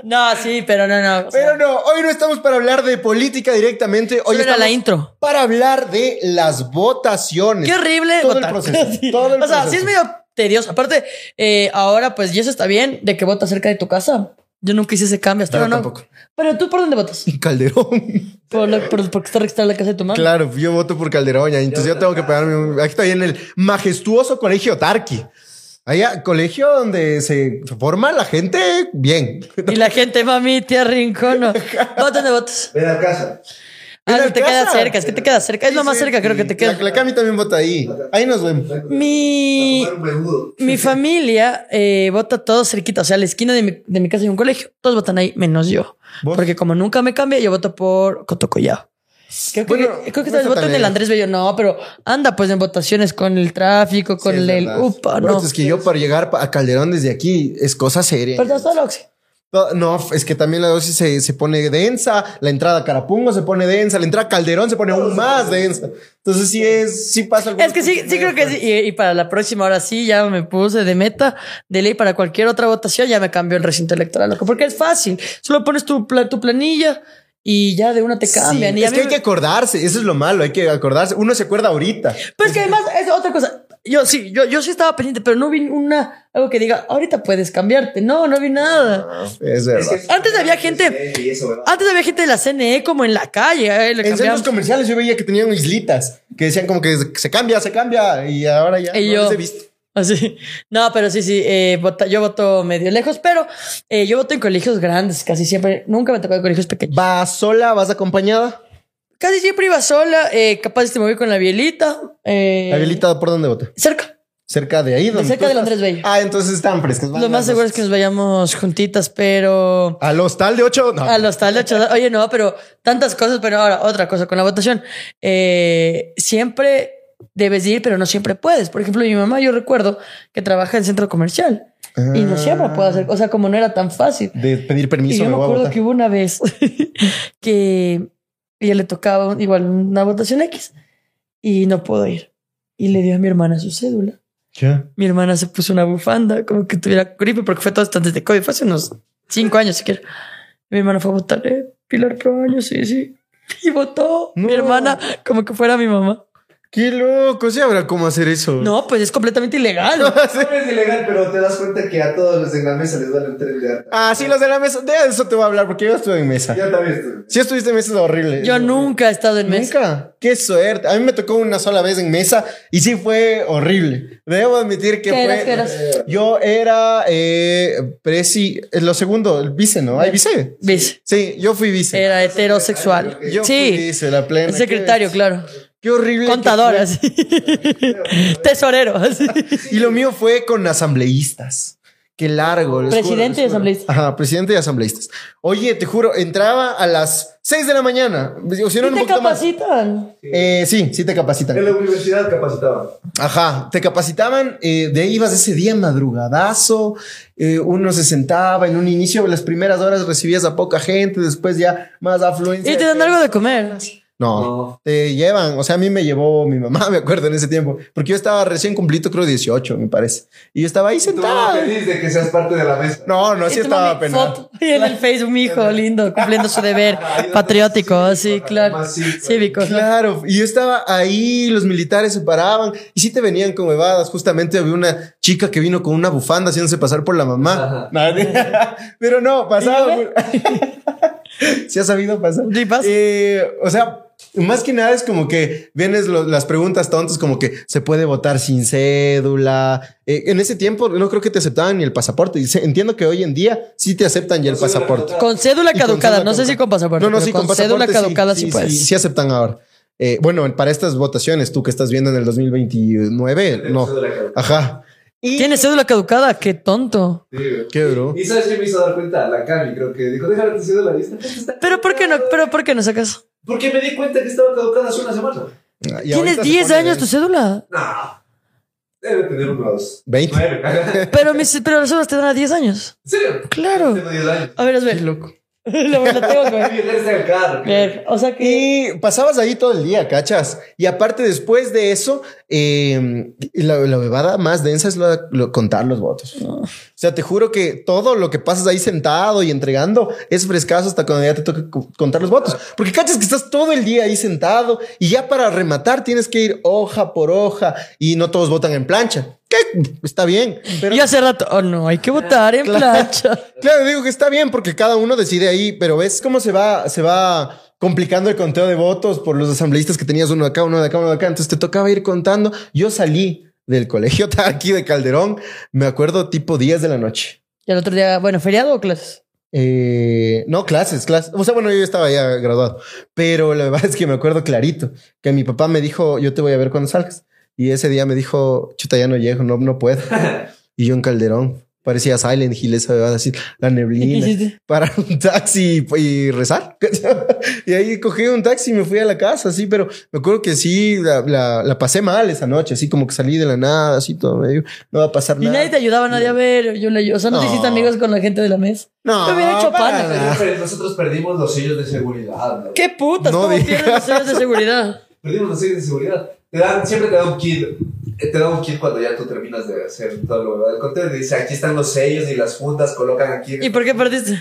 no, sí, pero no, no. o sea, Pero no, hoy no estamos para hablar de política directamente. Hoy era estamos la intro. para hablar de las votaciones. Qué horrible Todo el votar. proceso, Sí. todo el o sea, proceso. sí es medio tedioso. Aparte, eh, ahora, pues, y eso está bien de que votas cerca de tu casa. Yo nunca hice ese cambio hasta ahora, no. tampoco. Pero tú, ¿por dónde votas? Calderón. Por, lo- por- porque está registrada la casa de tu mamá. Claro, yo voto por Calderón. ya, Entonces yo tengo que pegarme. un- Aquí estoy en el majestuoso colegio Tarqui. Allá, colegio donde se forma la gente bien. Y la gente, mami, tía Rincón. ¿no? ¿Vos dónde votas? Ven a casa. Ah, ¿En no, te queda cerca, es que te queda cerca. Es lo más sí, cerca, creo que te queda. La, la Cami también vota ahí. Ahí nos vemos. Mi, mi familia eh, vota todos cerquita. O sea, a la esquina de mi, de mi casa hay un colegio. Todos votan ahí, menos yo. ¿Vos? Porque como nunca me cambia, yo voto por Cotocollao. Creo que, Bueno, creo que no voto en el. Andrés Bello. No, pero anda pues en votaciones con el tráfico, con Sí, el... verdad. Upa, Bueno, no. Es que yo para llegar a Calderón desde aquí es cosa seria. Pero está loxi. No, No, es que también la dosis se, se pone densa, la entrada a Carapungo se pone densa, la entrada a Calderón se pone aún más densa. Entonces sí es, sí pasa algo. Es que sí, sí creo que sí. Y, y para la próxima, ahora sí, ya me puse de meta, de ley para cualquier otra votación, ya me cambió el recinto electoral, loco. Porque es fácil. Solo pones tu, pla- tu planilla y ya de una te cambian. y a es que hay me- que acordarse, eso es lo malo, hay que acordarse. Uno se acuerda ahorita. Pero es que además es otra cosa. Yo sí, yo, yo sí estaba pendiente, pero no vi una, algo que diga, ahorita puedes cambiarte. No, no vi nada. Ah, es verdad. Es que- Antes había gente-. Antes había gente de la CNE como en la calle. eh, le En centros comerciales yo veía que tenían islitas que decían como que se cambia, se cambia y ahora ya Y no yo- los he visto. Así. No, pero sí, sí. eh, vota- yo voto medio lejos, pero eh, yo voto en colegios grandes, casi siempre. Nunca me tocó en colegios pequeños. ¿Vas sola? ¿Vas acompañada? Casi siempre iba sola. eh, capaz me voy con la bielita. eh, ¿La Aguilita por dónde vota? Cerca. Cerca de ahí. donde cerca del? Andrés Bello. Ah, entonces están frescas. Lo más seguro es que nos vayamos juntitas, pero. Al hostal de 8. No. Al hostal de ocho- Oye, no, pero tantas cosas, pero ahora otra cosa con la votación. Eh, siempre debes ir, pero no siempre puedes. Por ejemplo, mi mamá, yo recuerdo que trabaja en centro comercial y no siempre puede hacer, o sea, como no era tan fácil. De pedir Y permiso, yo me me voy a acuerdo que hubo una vez que ella le tocaba igual una votación X y no pudo ir. Y le dio a mi hermana su cédula. ¿Qué? Mi hermana se puso una bufanda, como que tuviera gripe, porque fue todo esto antes de COVID, fue hace unos cinco años siquiera. Mi hermana fue a votar, eh, Pilar Proaño, sí, sí. Y votó. No. Mi hermana, como que fuera mi mamá. Qué loco. ¿Sí habrá cómo hacer eso? No, pues es completamente ilegal. No es ilegal, pero te das cuenta que a todos los en la mesa les dan el tren de arte. Ah, sí, los de la mesa. De eso te voy a hablar porque yo estuve en mesa. Ya también estoy. Si estuviste en mesa es horrible. Yo nunca he estado en mesa. Nunca. Qué suerte. A mí me tocó una sola vez en mesa y sí fue horrible. Debo admitir que ¿Qué fue. eras, qué eras? Yo era eh, presi, eh, lo segundo, el vice, ¿no? ¿Hay vice? Vice. Sí, yo fui vice. Era heterosexual. Yo fui Sí. vice, la plena. El secretario, claro. Qué horrible. Contador, así. Tesorero, así. Y lo mío fue con asambleístas. Qué largo. les Presidente y juro. asambleísta. Ajá, presidente y asambleístas. Oye, te juro, entraba a las 6 de la mañana. O si no, ¿Y un te capacitan? Eh, sí, sí te capacitan. En la universidad capacitaban. Ajá, te capacitaban, eh, de ahí ibas ese día madrugadazo, eh, uno se sentaba en un inicio, las primeras horas recibías a poca gente, después ya más afluencia. Y te dan algo de comer. No, No. te llevan, o sea, a mí me llevó mi mamá, me acuerdo en ese tiempo, porque yo estaba recién cumplido, creo 18, me parece, y yo estaba ahí sentado. feliz de que seas parte de la mesa. No, no, Y sí estaba penado. en el Facebook, mi hijo lindo, cumpliendo su deber patriótico, cívico, claro. cívico. ¿no? Claro, y yo estaba ahí, los militares se paraban y sí te venían con huevadas. Justamente había una chica que vino con una bufanda haciéndose pasar por la mamá. Pero no, pasaba. por- Se ha sabido pasar. Sí, pasa. Eh, o sea, más que nada es como que vienes lo- las preguntas tontas, como que se puede votar sin cédula. Eh, en ese tiempo no creo que te aceptaban ni el pasaporte. Y se- entiendo que hoy en día sí te aceptan ya el Con cédula pasaporte. caducada. Con cédula caducada, cédula no sé si con pasaporte. No, no, sí, con, con cédula caducada sí, sí, puedes. Sí, sí aceptan ahora. Eh, bueno, para estas votaciones, tú que estás viendo en el 2029, no. Ajá. Y ¿Tienes cédula caducada? Qué tonto. Sí. Qué bro. ¿Y sabes qué me hizo dar cuenta? La Cami, creo que dijo, déjame tu cédula. ¿y esta cosa está Pero ¿por qué no, caducada?". pero ¿por qué no sacas? Porque me di cuenta que estaba caducada hace una semana. Y Tienes ahorita se 10 pone años tu cédula. No. Debe tener unos 20. nueve. Pero, mis, pero las cédulas te dan a 10 años. ¿En serio? Claro. Tengo 10 años. A ver, es ver. loco. la, la tengo el carro. Ver, O sea que. Y pasabas ahí todo el día, ¿cachas? Y aparte, después de eso, eh, la, la bebada más densa es lo, lo- contar los votos. O sea, te juro que todo lo que pasas ahí sentado y entregando es frescazo hasta cuando ya te toca co- contar los votos. Porque cachas que estás todo el día ahí sentado y ya para rematar tienes que ir hoja por hoja y no todos votan en plancha. Que está bien, pero Y hace rato. Oh, no, hay que votar en Claro. plancha. Claro, digo que está bien porque cada uno decide ahí, pero ves cómo se va, se va complicando el conteo de votos por los asambleístas que tenías uno de acá, uno de acá, uno de acá. Entonces te tocaba ir contando. Yo salí del colegio aquí de Calderón, me acuerdo tipo 10 de la noche. Y el otro día, bueno, feriado o clases. Eh, no, clases, clases. O sea, bueno, yo estaba ya graduado, pero la verdad es que me acuerdo clarito que mi papá me dijo, yo te voy a ver cuando salgas. Y ese día me dijo, chuta, ya no llego, no, no puedo. y yo en Calderón, parecía Silent Hill, esa va a decir, la ¿Qué neblina hiciste? para un taxi y, y rezar. y ahí cogí un taxi y me fui a la casa, así, pero me acuerdo que sí, la, la- la pasé mal esa noche, así como que salí de la nada, así todo medio, no va a pasar Y nada. nadie te ayudaba, nadie a ver. Yo le, o sea, no, te hiciste amigos con la gente de la mesa. No, Te hubiera hecho pana, nosotros perdimos los sellos de seguridad. ¿no? ¿Qué putas? No ¿Cómo digas. pierdes los sellos de seguridad? Perdimos los sellos de seguridad. Te dan, siempre te da un kit. Te da un kit cuando ya tú terminas de hacer todo lo del conteo. Y dice, aquí están los sellos y las fundas, colocan aquí. ¿Y por qué perdiste?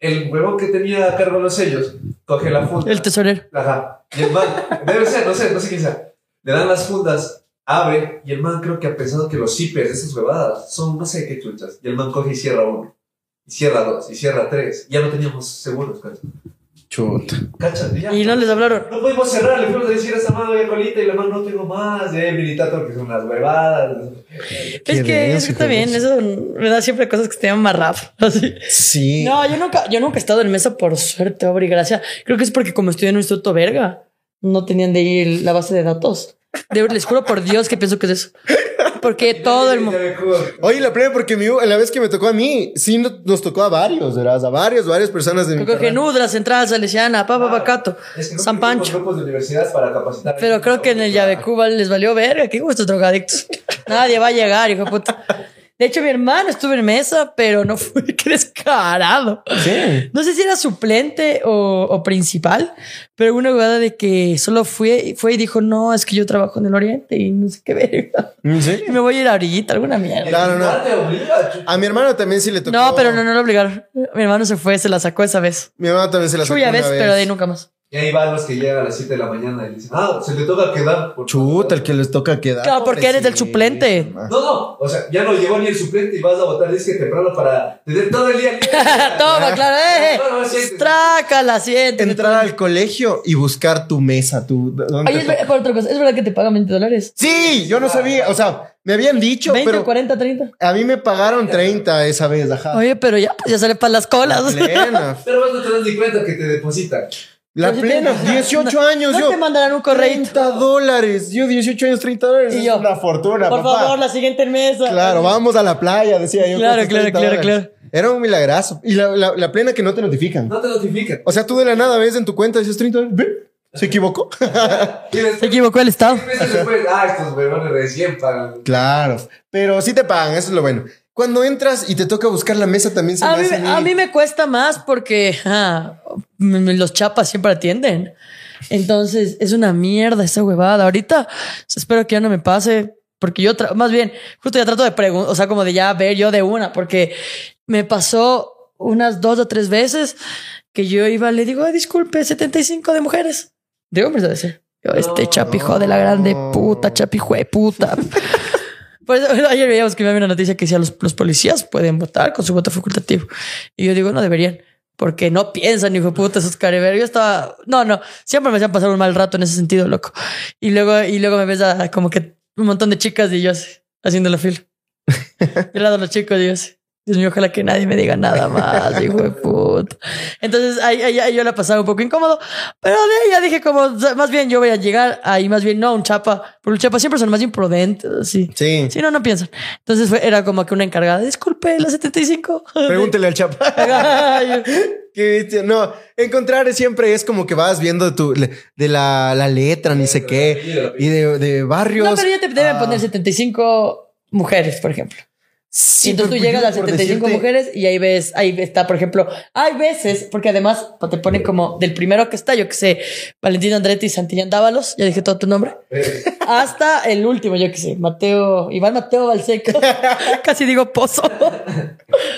El huevón que tenía a cargo los sellos, coge la funda. El tesorero. Ajá. Y el man, debe ser, no sé, no sé quién sea. Le dan las fundas abre y el man creo que ha pensado que los zippers de esas huevadas son no sé qué chuchas. Y el man coge y cierra uno, y cierra dos, y cierra tres. Ya no teníamos seguros, ¿cachas? Chuta. ¿Cachas? Ya. Y no les hablaron. No pudimos cerrar, le fuimos a decir a esa mano de colita y la mano no tengo más. De militator, que son las huevadas. Es que, es que puta. eso me da siempre cosas que se llaman más rap. Así. Sí. No, yo nunca, yo nunca he estado en mesa por suerte, obra y gracia. Creo que es porque como estudié en un instituto verga, no tenían de ir la base de datos. De, les juro por Dios que pienso que es eso. Porque todo el mundo. Oye, la plena, porque mi, la vez que me tocó a mí, sí no- nos tocó a varios, ¿verdad? A varios, varias personas de mi Creo que carrera. Nudra, Central, Salesiana, Papa Pacato, Es que no San Pancho. grupos de universidades para capacitar. Pero creo que en el Llave Cuba les valió verga. Qué gusto, drogadictos. Nadie va a llegar, hijo de puta. De hecho, mi hermano estuvo en mesa, pero no fue. Qué descarado. Sí. No sé si era suplente o, o principal, pero una jugada de que solo fue, fue y dijo, no, es que yo trabajo en el Oriente y no sé qué verga. ¿Sí? Y me voy a ir ahorita, alguna mierda. Claro, no. obliga, chucha. A mi hermano también sí le tocó. No, pero no, no lo obligaron. Mi hermano se fue, se la sacó esa vez. Mi hermano también se la sacó una vez, vez. pero de ahí nunca más. Y ahí van los que llegan a las 7 de la mañana y dicen, ah, se te toca quedar. por Chuta, el que les toca quedar. Claro, porque eres el suplente. No, no, o sea, ya no llegó ni el suplente y vas a votar disque temprano para tener todo el día. Toma, claro, eh. Siéntese. Trácala, siéntete. Entrar al colegio y buscar tu mesa, tu. ¿dónde Oye, te es por otra cosa, ¿es verdad que te pagan 20 dólares? Sí, yo no sabía, o sea, me habían dicho, 20, pero 40, 30. a mí me pagaron 30 esa vez, ajá. Oye, pero ya, ya sale para las colas. Plena. Pero vos no te das ni cuenta que te depositan. La plena, 18 años, ¿No yo. te mandarán un correo? 30 dólares. Yo, 18 años, 30 dólares. Y es una fortuna, Por papá. favor, la siguiente en mesa. Claro, vamos a la playa, decía yo. Claro, claro, 30 claro, claro. Era un milagrazo. Y la, la, la plena que no te notifican. No te notifican. O sea, tú de la nada ves en tu cuenta, dices 30 dólares. ¿Se equivocó? Después, Se equivocó el Estado. después, ah, estos huevones recién pagan. claro. Pero sí te pagan, eso es lo bueno. Cuando entras y te toca buscar la mesa, también se A me mí, hace a mí me cuesta más porque ah, los chapas siempre atienden. Entonces es una mierda esa huevada. Ahorita espero que ya no me pase porque yo más bien justo ya trato de preguntar, o sea, como de ya ver yo de una, porque me pasó unas dos o tres veces que yo iba, le digo, "Ay, disculpe, 75 de mujeres. De hombres debe ser. Yo, este chapijo de la grande puta, chapijo de puta. Ayer veíamos que me había una noticia que decía los, los policías pueden votar con su voto facultativo. Y yo digo, no deberían. Porque no piensan, hijo de puta, esos careveros. Yo estaba... No, no. Siempre me hacían pasar un mal rato en ese sentido, loco. Y luego, y luego me ves a como que un montón de chicas y yo así, haciendo la fila. Al lado los chicos y yo. Dios mío, ojalá que nadie me diga nada más, hijo de puta. Entonces ahí, ahí- ahí yo la pasaba un poco incómodo, pero de ahí ya dije como, más bien yo voy a llegar ahí, más bien no un chapa, porque los chapas siempre son más imprudentes, así. Sí. Si no, no piensan. Entonces fue, era como que una encargada. Disculpe, la 75. Pregúntele al chapa. Qué. No, encontrar siempre es como que vas viendo tu, de la, la letra, ni sé qué, y de, de barrios. no, pero ya te deben Ah, poner 75 mujeres, por ejemplo. Sí, y entonces tú llegas a por 75 decirte- mujeres y ahí ves, ahí está, por ejemplo, hay veces, porque además te ponen como del primero que está, yo que sé, Valentino Andretti y Santillán Dávalos, ya dije todo tu nombre, Eh, hasta el último, yo que sé, Mateo, Iván Mateo Balseco, casi digo Pozo.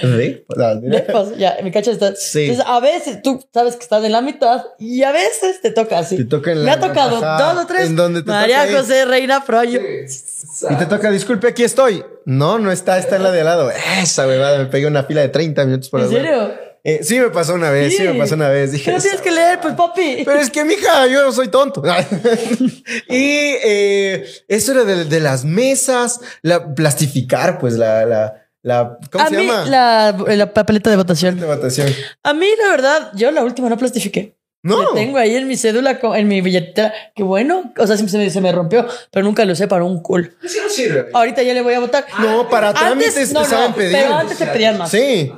¿Sí? No, De ya, mi cacho está. Sí. Entonces, a veces tú sabes que estás en la mitad y a veces te toca así. Te toca en Me la- ha tocado dos o tres. en donde te María. José Reina Froyo. Y te toca, disculpe, aquí estoy. No, no está, está en la de al lado. Esa huevada, me pegué una fila de 30 minutos por ¿En serio? Eh, sí me pasó una vez, sí, me pasó una vez. Dije, Pero tienes que leer, pues, papi. Pero es que, mija, yo no soy tonto. y eh, eso era de, de las mesas, la plastificar, pues la, la, la ¿cómo a se mí, llama? La, la papeleta de votación. De votación. A mí, la verdad, yo la última no plastifiqué. No. La tengo ahí en mi cédula, en mi billetera. Qué bueno. O sea, siempre se me, se me rompió, pero nunca lo usé para un cool. Eso no sirve. Ahorita ya le voy a votar. No, para trámites Antes, te no, no, saben pedir. Pero antes te pedían más. Sí.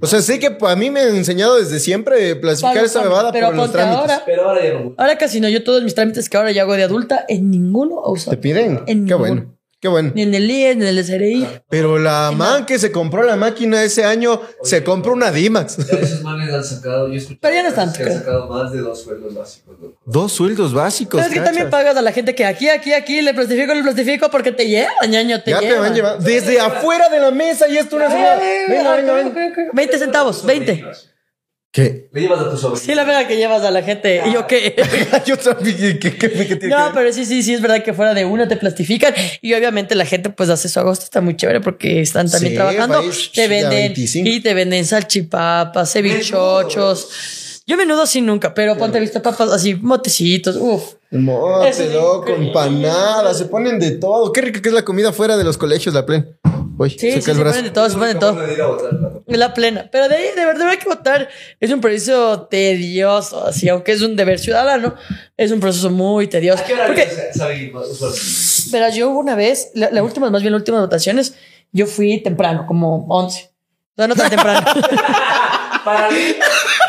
O sea, sé que a mí me han enseñado desde siempre plastificar esa bebada pero por los trámites. ahora. Pero ahora ya no. Ahora casi no. Yo todos mis trámites que ahora ya hago de adulta, en ninguno he usado. ¿Te piden? En Qué ninguno. bueno. Qué bueno. Ni en el IES, ni en el SRI. Pero la man que se compró la máquina ese año se compró una Dimax. Ya esos manes han sacado, yo Pero ya no están, que han sacado más de dos sueldos básicos, loco. Dos sueldos básicos. Pero es que cacha. también pagas a la gente que aquí, aquí, aquí, le plastifico, le plastifico porque te lleva, ñaño, te Ya lleva. te van llevando. Desde afuera de la mesa y esto una señora. Eh, Venga, venga, venga. ok, ok. 20 centavos, 20. ¿Qué? Le llevas a tu sobrino. Sí, la verdad que llevas a la gente. ¿Y yo qué? Yo también. ¿Qué, qué, qué, qué tiene No, que pero sí, sí, sí, es verdad que fuera de una te plastifican y obviamente la gente pues hace su agosto, está muy chévere porque están también Sí, trabajando, país, te venden 25. y te venden salchipapas, cevichochos. Yo menudo sí nunca, pero ponte visto papas así, motecitos, uff. Mote, loco, empanadas, se ponen de todo. Qué rico que es la comida fuera de los colegios, la plen. Uy, Sí, saca sí, el se ponen de todo, se ponen de todo. La- Es la plena. Pero de ahí, de verdad, hay que votar. Es un proceso tedioso, así, aunque es un deber ciudadano, es un proceso muy tedioso. ¿A qué hora Porque, pero yo hubo una vez, la, la última, más bien las últimas votaciones, yo fui temprano, como 11. O sea, no tan temprano. Para mí,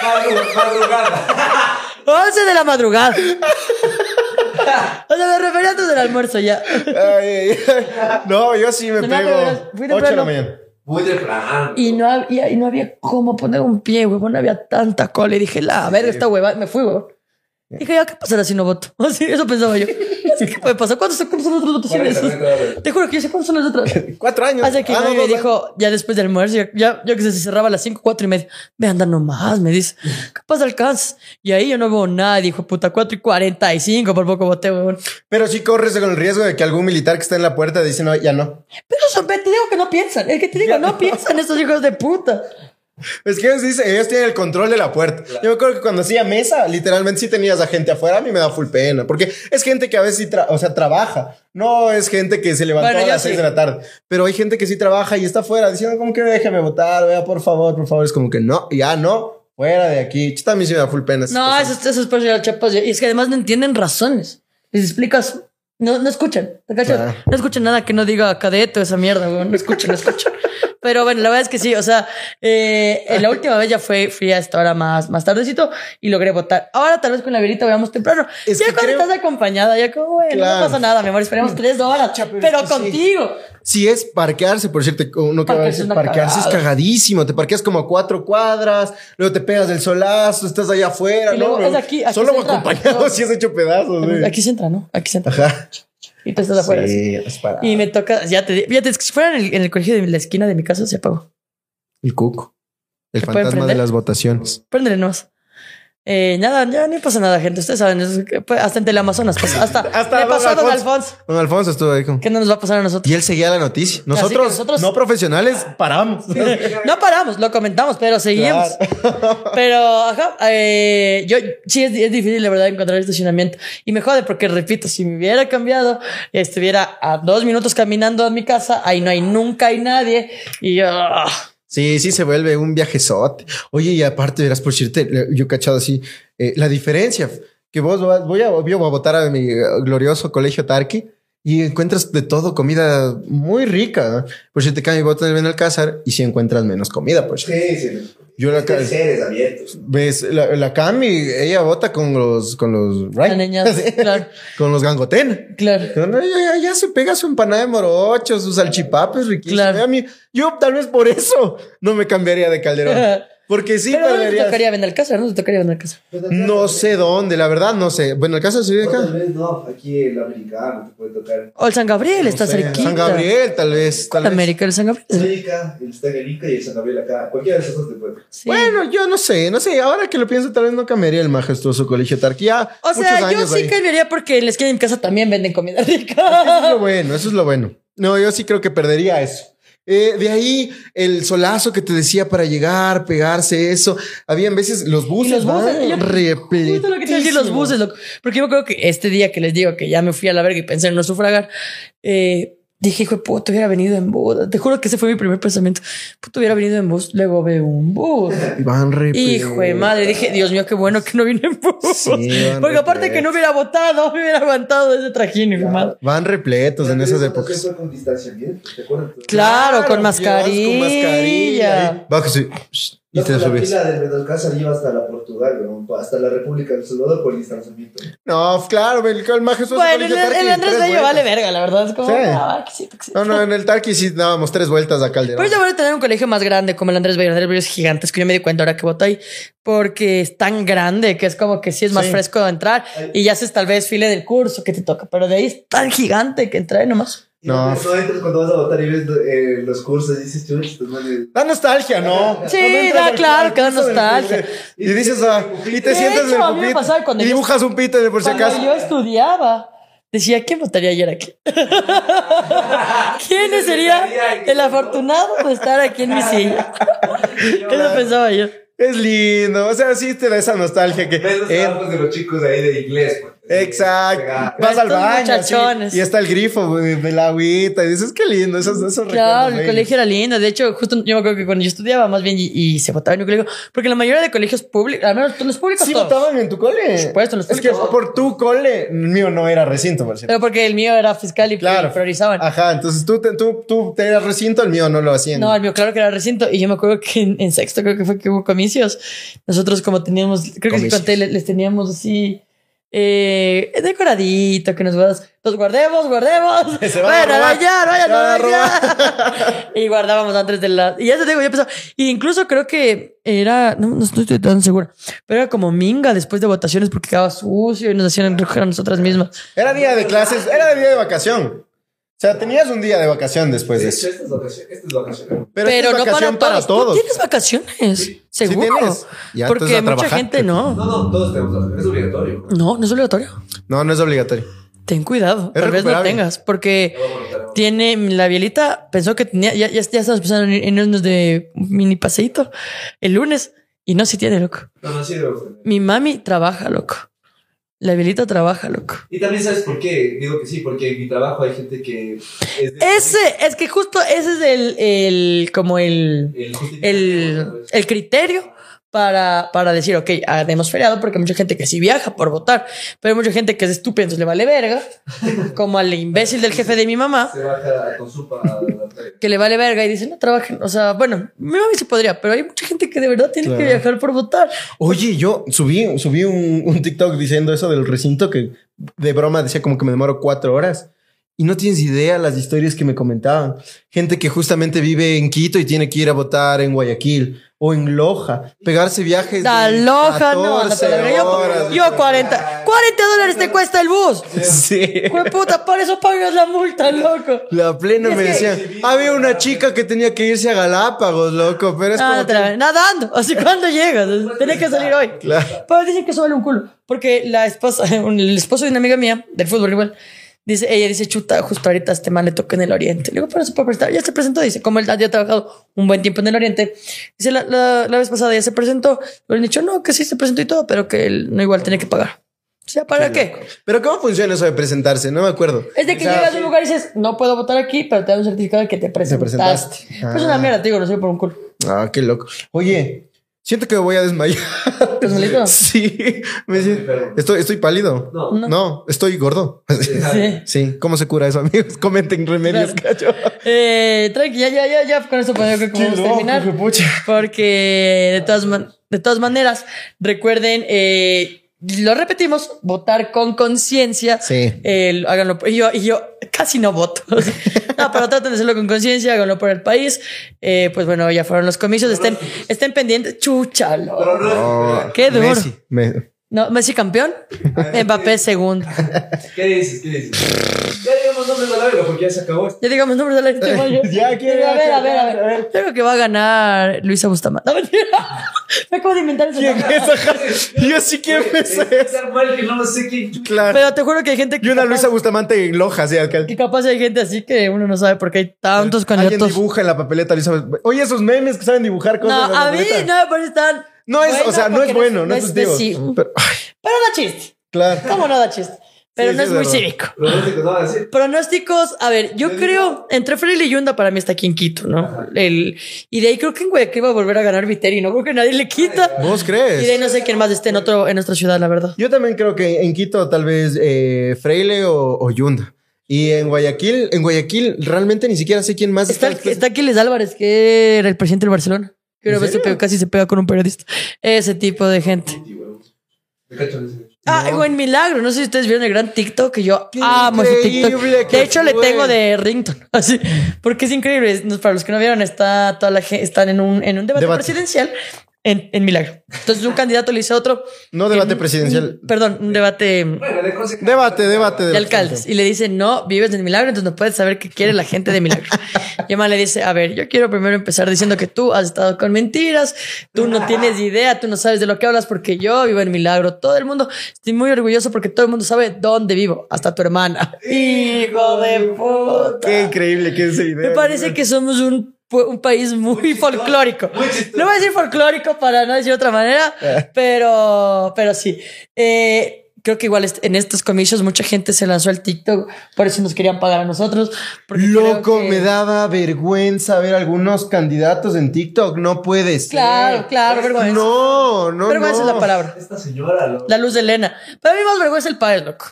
madru- madrugada. 11 de la madrugada. O sea, me refería antes del almuerzo ya. Ay, ay, ay. No, yo sí me No, pego. fui 8 de la mañana. Muy temprano. Y no había, y no había cómo poner un pie, huevón. No había tanta cola. Y dije, la verga, esta hueva. Me fui, huevón. Dije, ya, ¿qué pasará si no voto? Así, eso pensaba yo. Así, ¿Qué puede pasar? ¿Cuántas son las otras votaciones? 40, 40. Te juro que yo sé cuántas son las otras. Cuatro años. Hace que Ah, no, me no, dijo, ya después del almuerzo, ya, ya, yo que se cerraba a las 5, 4 y media. Ve, anda nomás, me dice. ¿Qué pasa alcanzas? Y ahí yo no veo nada. Dijo, puta, 4 y 45, por poco voté, huevón. Pero sí corres con el riesgo de que algún militar que está en la puerta dice, no, ya no. Pero te digo que no piensan. Es que te digo, no piensan estos hijos de puta. Es que ellos, dicen, ellos tienen el control de la puerta. Yo me acuerdo que cuando hacía mesa, literalmente sí tenías a gente afuera. A mí me da full pena. Porque es gente que a veces sí, tra- o sea, trabaja. No es gente que se levantó Bueno, a yo las seis de la tarde. Pero hay gente que sí trabaja y está afuera diciendo como que déjame votar, vea, por favor, por favor. Es como que no, ya no, fuera de aquí. A mí sí me da full pena. No, cosas. esos, esos por chapas. Y es que además no entienden razones. Les explicas. No, no escuchan. ¿te cachas? Claro. No escuchan nada que no diga cadete o esa mierda. No escuchan, no escuchan. Pero bueno, la verdad es que sí. O sea, eh, en la última vez ya fue, fui esta hora más, más tardecito y logré votar. Ahora tal vez con la verita vayamos temprano. Es ya cuando creo- estás acompañada, ya como, bueno, Claro. no pasa nada, mi amor. Esperemos tres horas. Pero pero es que sí. contigo. Si es parquearse, por cierto, uno que va a decir, parquearse es cagadísimo. Te parqueas como a cuatro cuadras, luego te pegas del solazo, estás allá afuera. Y ¿no? luego es aquí- aquí Solo acompañado No. si has hecho pedazos. güey. Aquí se entra, ¿no? Aquí se entra. Ajá. Y tú estás afuera. Sí, es para Y me toca, ya te es que si fuera en el, en el colegio de la esquina de mi casa, se apagó. el cuco. El ¿Se puede fantasma de las votaciones. Eh, nada, ya ni pasa nada, gente. Ustedes saben, es que, pues, hasta en Teleamazonas pasa. Hasta, Hasta le pasó a don Alfonso. Don Alfonso estuvo ahí con... ¿Qué no nos va a pasar a nosotros? Y él seguía la noticia. Nosotros, nosotros- no profesionales, paramos. No paramos, lo comentamos, pero seguimos. Pero, ajá, eh, yo sí es, es difícil, la verdad, encontrar estacionamiento. Y me jode porque, repito, si me hubiera cambiado, estuviera a dos minutos caminando a mi casa, ahí no hay nunca hay nadie. Y yo, ah, Sí, sí se vuelve un viajezote. Oye, y aparte, verás, por cierto, yo cachado así, eh, la diferencia que vos voy a, voy a votar a mi eh, glorioso colegio Tarqui y encuentras de todo comida muy rica. Por cierto, acá mi voto en el Benalcázar y si encuentras menos comida, por cierto. Sí, sí. Yo la abiertos. ves la, la Cami, ella vota con los, con los, right? la niña, claro, con los gangoten. claro. Ya- ya se pega su empanada de morocho, sus salchipapes riquísimos. Claro. A mí, yo tal vez por eso no me cambiaría de Calderón. Porque sí, Pero no te perderías- tocaría vender casa, no te tocaría vender casa. No sé dónde, la verdad, no sé. Bueno, el caso de No, tal acá. vez no, aquí el americano te puede tocar. O el San Gabriel, está sé, cerquita. San Gabriel, tal vez. Tal ¿Cuál vez. América, el San Gabriel. América, el Ica y el San Gabriel acá. Cualquiera de esos dos te puede. Sí. Bueno, yo no sé, no sé. Ahora que lo pienso, tal vez no cambiaría el majestuoso colegio Tarquía. o sea, yo sí cambiaría porque en la esquina de mi casa también venden comida Eso es rica. lo bueno, eso es lo bueno. No, yo sí creo que perdería eso. Eh, de ahí el solazo que te decía para llegar, pegarse, eso. Habían veces los buses, los buses, van yo- Justo lo que te iba a decir, los buses, loco. Porque yo creo que este día que les digo que ya me fui a la verga y pensé en no sufragar, eh, dije, hijo de puta, hubiera venido en bus. Te juro que ese fue mi primer pensamiento. Puta, hubiera venido en bus. Luego veo un bus. Van repletos. Hijo de madre, dije, Dios mío, qué bueno que no vine en bus. Sí, Porque aparte que no hubiera votado, me hubiera aguantado ese trajín, hijo madre. Van repletos en esas épocas. Con ¿te acuerdas? Claro, con mascarilla. Con mascarilla. ahí, Bájese. Y No, te la subes. fila del Benalcázar lleva hasta la Portugal, hasta la República del Salvador por distanciamiento. No, claro, el, el majestuoso Bueno, el, Tarqui, el Andrés Bello vale verga, la verdad. Es como, Sí. ah. No, no, en el Tarqui sí dábamos tres vueltas a Calderón. Pero yo voy a tener un colegio más grande como el Andrés Bello. El Andrés Bello es gigante. Es que yo me di cuenta ahora que voto ahí. Porque es tan grande que es como que sí es más Sí. fresco entrar. Y ya haces tal vez file del curso que te toca. Pero de ahí es tan gigante que entra ahí nomás. No. No entras cuando vas a votar y ves eh, los cursos y dices, manes- Da nostalgia, ¿no? Sí, entras da claro que da nostalgia. Y dices, ah, y te De sientas en hecho, el pupitre pasaba cuando y dibujas un pito de por si Cuando acaso. yo estudiaba, decía, ¿quién votaría ayer aquí? ¿Quién sería el afortunado de estar aquí en mi silla? Eso pensaba yo. Es lindo, o sea, sí te da esa nostalgia que... Ves los eh, trabajos de los chicos de ahí de inglés. pues. Exacto. Vas al baño así, y está el grifo güey, de la agüita y dices, qué lindo, esos, esos Claro, el bellos. colegio era lindo. De hecho, justo yo me acuerdo que cuando yo estudiaba, más bien, y, y se votaba en mi colegio, porque la mayoría de colegios públicos, al menos los públicos, Sí todos. votaban en tu cole. Por supuesto, los Es que públicos. por tu cole, el mío no era recinto, por cierto. Pero porque el mío era fiscal y Claro. priorizaban. Ajá, entonces tú, te, tú, tú te eras recinto, el mío no lo hacían. No, el mío, claro que era recinto. Y yo me acuerdo que en, en sexto creo que fue que hubo comicios. Nosotros como teníamos, creo que sí Comicios. conté, les, les teníamos así eh, decoradito, que nos guardas, los guardemos, guardemos. Se Vayan a dañar, vayan a a dañar. y guardábamos antes de la... Y ya te digo, ya empezó. Y incluso creo que era, no, no estoy tan segura, pero era como minga después de votaciones porque quedaba sucio y nos hacían recoger a nosotras mismas. Era día de clases, era día de vacación. O sea, tenías un día de vacación después de eso. esta es vacación. Esta es vacación. Pero, Pero, esta es no vacación para todos. ¿Tú tienes vacaciones? Sí Seguro. tienes. Ya, Porque mucha trabajar. gente no. No, no, todos tenemos vacaciones. Es obligatorio. No, no es obligatorio. No, no es obligatorio. Ten cuidado. Es Tal vez no tengas. Porque tiene la bielita, pensó que tenía, ya, ya, ya estamos pensando en, en irnos de mini paseíto el lunes. Y no, si tiene, loco. No, no, sí tener. Mi mami trabaja, loco. La bielita trabaja, loco. Y también sabes por qué. Digo que sí, porque en mi trabajo hay gente que. Es Ese, es que justo ese es el, el, como el, El, el, el criterio para, para decir, ok, hemos feriado porque hay mucha gente que sí viaja por votar, pero hay mucha gente que es estúpida, entonces le vale verga, como al imbécil del jefe de mi mamá, Se baja con su que le vale verga y dice, no trabajen. O sea, bueno, mi mamá sí podría, pero hay mucha gente que de verdad tiene que Claro. viajar por votar. Oye, yo subí, subí un, un TikTok diciendo eso del recinto que de broma decía como que me demoro cuatro horas. Y no tienes idea las historias que me comentaban. Gente que justamente vive en Quito y tiene que ir a votar en Guayaquil o en Loja. Pegarse viajes. La de loja, no, no 14 te la verga. Yo, yo 40, 40 dólares te cuesta el bus. Sí. Puta, por eso pagas la multa, loco. La plena me decían. Había una chica que tenía que irse a Galápagos, loco. Pero es como la- que- nadando. Así cuando llegas, tenés que salir hoy. Claro. Pero dicen que eso vale un culo. Porque la esposa, el esposo de una amiga mía del fútbol igual, dice, ella dice, chuta, justo ahorita este man le toca en el oriente. Le digo, pero se puede prestar. Ya se presentó, dice, como él ya ha trabajado un buen tiempo en el oriente. Dice, la, la, la vez pasada ya se presentó. Le han dicho, no, que sí se presentó y todo, pero que él no igual tiene que pagar. O sea, ¿para qué? Pero ¿cómo funciona eso de presentarse? No me acuerdo. Es de que O sea, llegas a un lugar y dices, no puedo votar aquí, pero te dan un certificado de que te presentaste. presentaste. Pues una Ah. mierda, te digo, no soy por un culo. Ah, qué loco. Oye, siento que me voy a desmayar. ¿Estás malito? Sí, me siento- estoy, estoy pálido. No. No, estoy gordo. Sí. Sí, ¿cómo se cura eso, amigos? Comenten remedios, cacho. Eh, tranqui, ya, ya, ya, ya, con eso pues, yo creo que terminar. Porque de todas, man- de todas maneras, recuerden, eh, lo repetimos, votar con conciencia. Sí. Eh, háganlo. Y yo, y yo casi no voto. no, pero traten de hacerlo con conciencia, háganlo por el país. Eh, pues bueno, ya fueron los comicios. Estén, estén pendientes. Chúchalo. Oh, Qué duro. Messi, me- No, Messi campeón. Mbappé segundo. ¿Qué dices? ¿Qué dices? Ya digamos nombres a la verga porque ya se acabó. Ya digamos nombres de la gente. Ya, ¿quién a ver, a ver, a A ver. ver. Yo creo que va a ganar Luisa Bustamante. No, mentira. Me acabo de inventar eso. ¿Quién es? Ajá. Yo sí Es mal que no lo sé quién. Claro. Pero te juro que hay gente que. Y una capaz- Luisa Bustamante en Loja, sí, alcalde. Que capaz hay gente así que uno no sabe por qué hay tantos Alguien candidatos. dibuja en la papeleta, Luisa. Oye, esos memes que saben dibujar No, cosas. la a mí no me parece tan. No es, bueno o sea, no es bueno, no, es de positivo. sí. Pero, Pero da chiste. claro. ¿Cómo no da chiste? Pero Sí, no sí, es es muy verdad. cívico. Pronósticos, no va a decir. Pronósticos, a ver, yo creo, entre Freire y Yunda para mí está aquí en Quito, ¿no? Ajá. El, y de ahí creo que en Guayaquil va a volver a ganar Viteri, no creo que nadie le quita. ¿Vos Y de ahí crees? no sé quién más esté en otro, en nuestra ciudad, la verdad. Yo también creo que en Quito tal vez eh, Freile o, o Yunda. Y en Guayaquil, en Guayaquil realmente ni siquiera sé quién más Está, está. está Aquiles Álvarez, que era el presidente del Barcelona. Que una ¿En vez se serio? pegó- casi se pega con un periodista. Ese tipo de gente. Ah, No. o en Milagro. No sé si ustedes vieron el gran TikTok que yo Qué amo ese TikTok. De hecho, le tengo de rington. Así. Porque es increíble. Para los que no vieron, está toda la gente, están en un, en un debate, Debate. presidencial. En, en Milagro. Entonces un candidato le dice a otro. No debate en- presidencial. Perdón, un debate Bueno, de consecuencia. Debate, debate. de alcaldes. Y le dice, no, vives en Milagro, entonces no puedes saber qué quiere la gente de Milagro. y Emma le dice, a ver, yo quiero primero empezar diciendo que tú has estado con mentiras, tú no tienes idea, tú no sabes de lo que hablas porque yo vivo en Milagro. Todo el mundo, estoy muy orgulloso porque todo el mundo sabe dónde vivo, hasta tu hermana. Hijo de puta. Qué increíble que esa idea. Me parece que somos un, un país muy, folclórico. muy chistoso. No voy a decir folclórico para no decir otra manera, pero, pero sí. Eh, creo que igual en estos comicios mucha gente se lanzó al TikTok, por eso nos querían pagar a nosotros. Loco, que- me daba vergüenza ver algunos candidatos en TikTok. No puede ser. Claro, claro, vergüenza. No, no, vergüenza no. es la palabra. Esta señora, loco. La luz de Elena. Para mí más vergüenza el país, loco.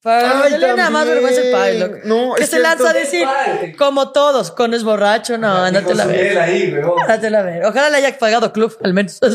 Para la luz Ay, de Elena más vergüenza el país, loco. No, que es se lanza a decir, como todos, con es borracho, no, ándate vez. miel ahí, la ver. Ojalá le haya pagado club, al menos.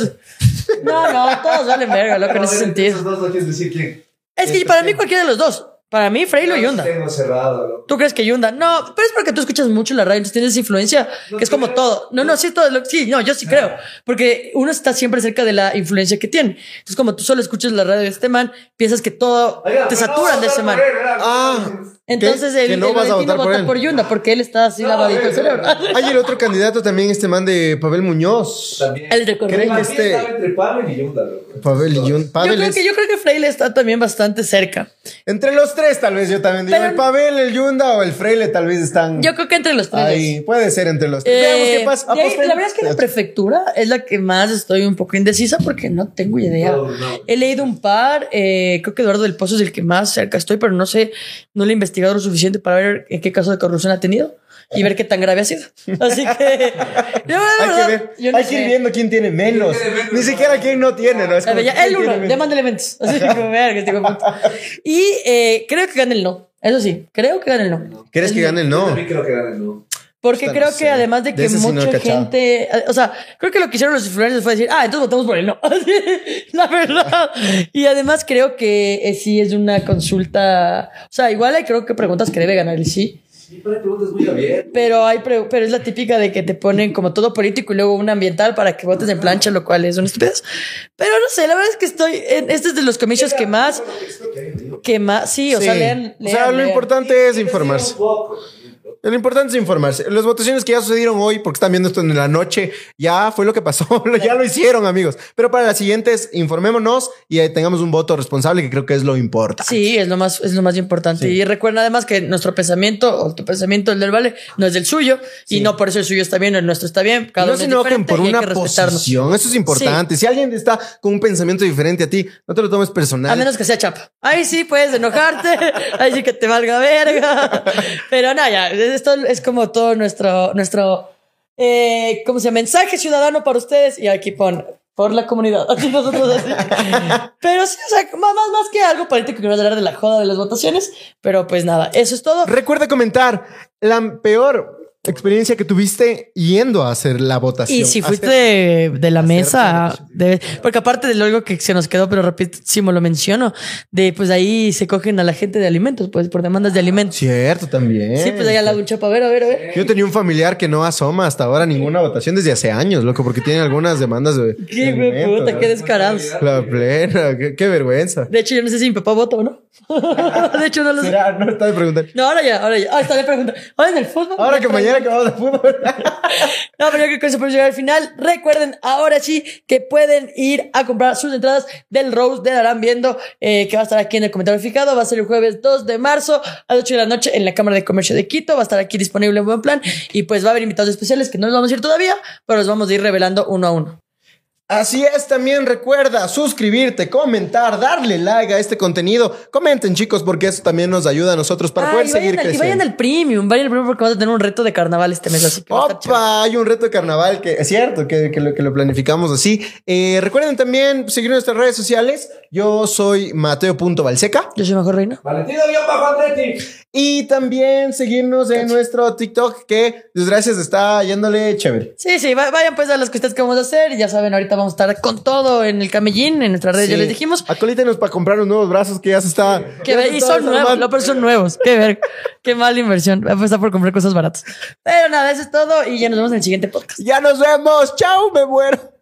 No, no, todos valen verga, loco, en ese Esos sentido. dos no quieres decir quién. Es que para mí cualquiera de los dos. Para mí, Freilo y Yunda. Tengo cerrado, loco. ¿Tú crees que Yunda? No, pero es porque tú escuchas mucho la radio, entonces tienes esa influencia, No que es como todo. No, no, sí, todo. lo- Sí, no, yo sí creo. Porque uno está siempre cerca de la influencia que tiene. Entonces, como tú solo escuchas la radio de este man, piensas que todo Oiga, te no saturan de ese man. Ah. Entonces, Que no el vas a votar por él. por Yunda porque él está así No, lavadito el cerebro. Hay el otro candidato también, este man de Pavel Muñoz. También. El. ¿Creen que este- estaba entre Pavel y Yunda, loco. Pavel y Yun- Yo creo, es- que, yo creo que Freile está también bastante cerca. Entre los tres, tal vez yo también digo. Pero- el Pavel, el Yunda o el Freile, tal vez están. Yo creo que entre los tres. Ahí, puede ser entre los tres. Eh, Veamos qué pasa. de ahí, Apostemos. la verdad es que la prefectura es la que más estoy un poco indecisa porque no tengo idea. No, no. He leído un par, eh, creo que Eduardo del Pozo es el que más cerca estoy, pero no sé, no le he investigado lo suficiente para ver en qué caso de corrupción ha tenido y ver qué tan grave ha sido. Así que yo, Hay que ver. yo no Hay que ir viendo quién tiene menos. menos? Ni siquiera quién no tiene, ¿no? Es como ver, ya, el uno, tiene menos. demanda elementos. Así como, verga, este. Y eh, creo que gana el no. Eso sí, creo que gana el no. ¿Quieres que gane el Yo no? también creo que gane, ¿no? Porque creo no que sé. además de De que sí no mucha gente, o sea, creo que lo que hicieron los influencers fue decir, ah, entonces votamos por él, no. La verdad. Y además creo que eh, sí es una consulta, o sea, igual hay creo que preguntas que debe ganar el sí, Sí, pero hay preguntas muy abiertas. pero hay pre- pero es la típica de que te ponen como todo político y luego un ambiental para que votes en plancha, lo cual es una estupidez. Pero no sé, la verdad es que estoy en este es de los comicios que más que más sí, o sea, lean, O sea, lean, lo lean. importante es informarse. Un poco. Lo importante es informarse. Las votaciones que ya sucedieron hoy, porque están viendo esto en la noche, ya fue lo que pasó. ya lo hicieron, amigos. Pero para las siguientes, informémonos y tengamos un voto responsable, que creo que es lo importante. Sí, es lo más, es lo más importante. Sí. Y recuerda además que nuestro pensamiento, o tu pensamiento, el del Vale, no es del suyo. Y no por eso el suyo está bien o el nuestro está bien. Cada no uno se enojen por una posición. Eso es importante. Si alguien está con un pensamiento diferente a ti, no te lo tomes personal. A menos que sea chapa. Ahí sí puedes enojarte. ahí sí que te valga verga. Pero no, ya. Esto es como todo nuestro, nuestro, eh, ¿cómo se llama? Mensaje ciudadano para ustedes. Y aquí pon, por la comunidad. Así nosotros. Pero sí, o sea, más, más, que algo político que no hablar de la joda de las votaciones. Pero pues nada, eso es todo. Recuerda comentar la peor experiencia que tuviste yendo a hacer la votación. Y si fuiste Hacer- de, de la mesa, de- porque aparte de lo algo que se nos quedó, pero rapidísimo lo menciono, de pues ahí se cogen a la gente de alimentos, pues por demandas de alimentos. Cierto, también. Sí, pues ahí al lado un chapa, a ver, a ver, a ver. Yo tenía un familiar que no asoma hasta ahora ninguna votación desde hace años, loco, porque tiene algunas demandas de. Qué de puta, qué descarados. La plena, qué, qué vergüenza. De hecho, yo no sé si mi papá vota o no. de hecho, no lo sé. Será, no está de preguntar. No, ahora ya, ahora ya. Ah, está de pregunta. Ahora en el fútbol. Ahora que mañana fútbol. No, pero yo creo que eso podemos llegar al final. Recuerden, ahora sí, que pueden ir a comprar sus entradas del Rose de Darán viendo, eh, que va a estar aquí en el comentario fijado. Va a ser el jueves 2 de marzo a las 8 de la noche en la Cámara de Comercio de Quito. Va a estar aquí disponible en buen plan. Y pues va a haber invitados especiales que no les vamos a ir todavía, pero los vamos a ir revelando uno a uno. Así es, también recuerda suscribirte, comentar, darle like a este contenido. Comenten, chicos, porque eso también nos ayuda a nosotros para Ah, poder seguir al, y creciendo. vayan al premium, vayan al premium porque vamos a tener un reto de carnaval este mes, así que. Opa, hay un reto de carnaval que es cierto que, que lo, que lo planificamos así. Eh, recuerden también seguir nuestras redes sociales. Yo soy Mateo.valseca. Yo soy mejor reina. Valentino guion bajo Andretti. Y también seguirnos en nuestro TikTok, que desgracias está yéndole chévere. Sí, sí, va- vayan pues a las cositas que vamos a hacer. Y ya saben, ahorita vamos a estar con todo en el camellín, en nuestras redes, ya les dijimos. Acolítenos para comprar unos nuevos brazos que ya se está. Que y son nuevos, no, pero son nuevos. Qué ver, qué mala inversión. Voy a empezar por comprar cosas baratas. Pero nada, eso es todo y ya nos vemos en el siguiente podcast. Ya nos vemos. Chao, me muero.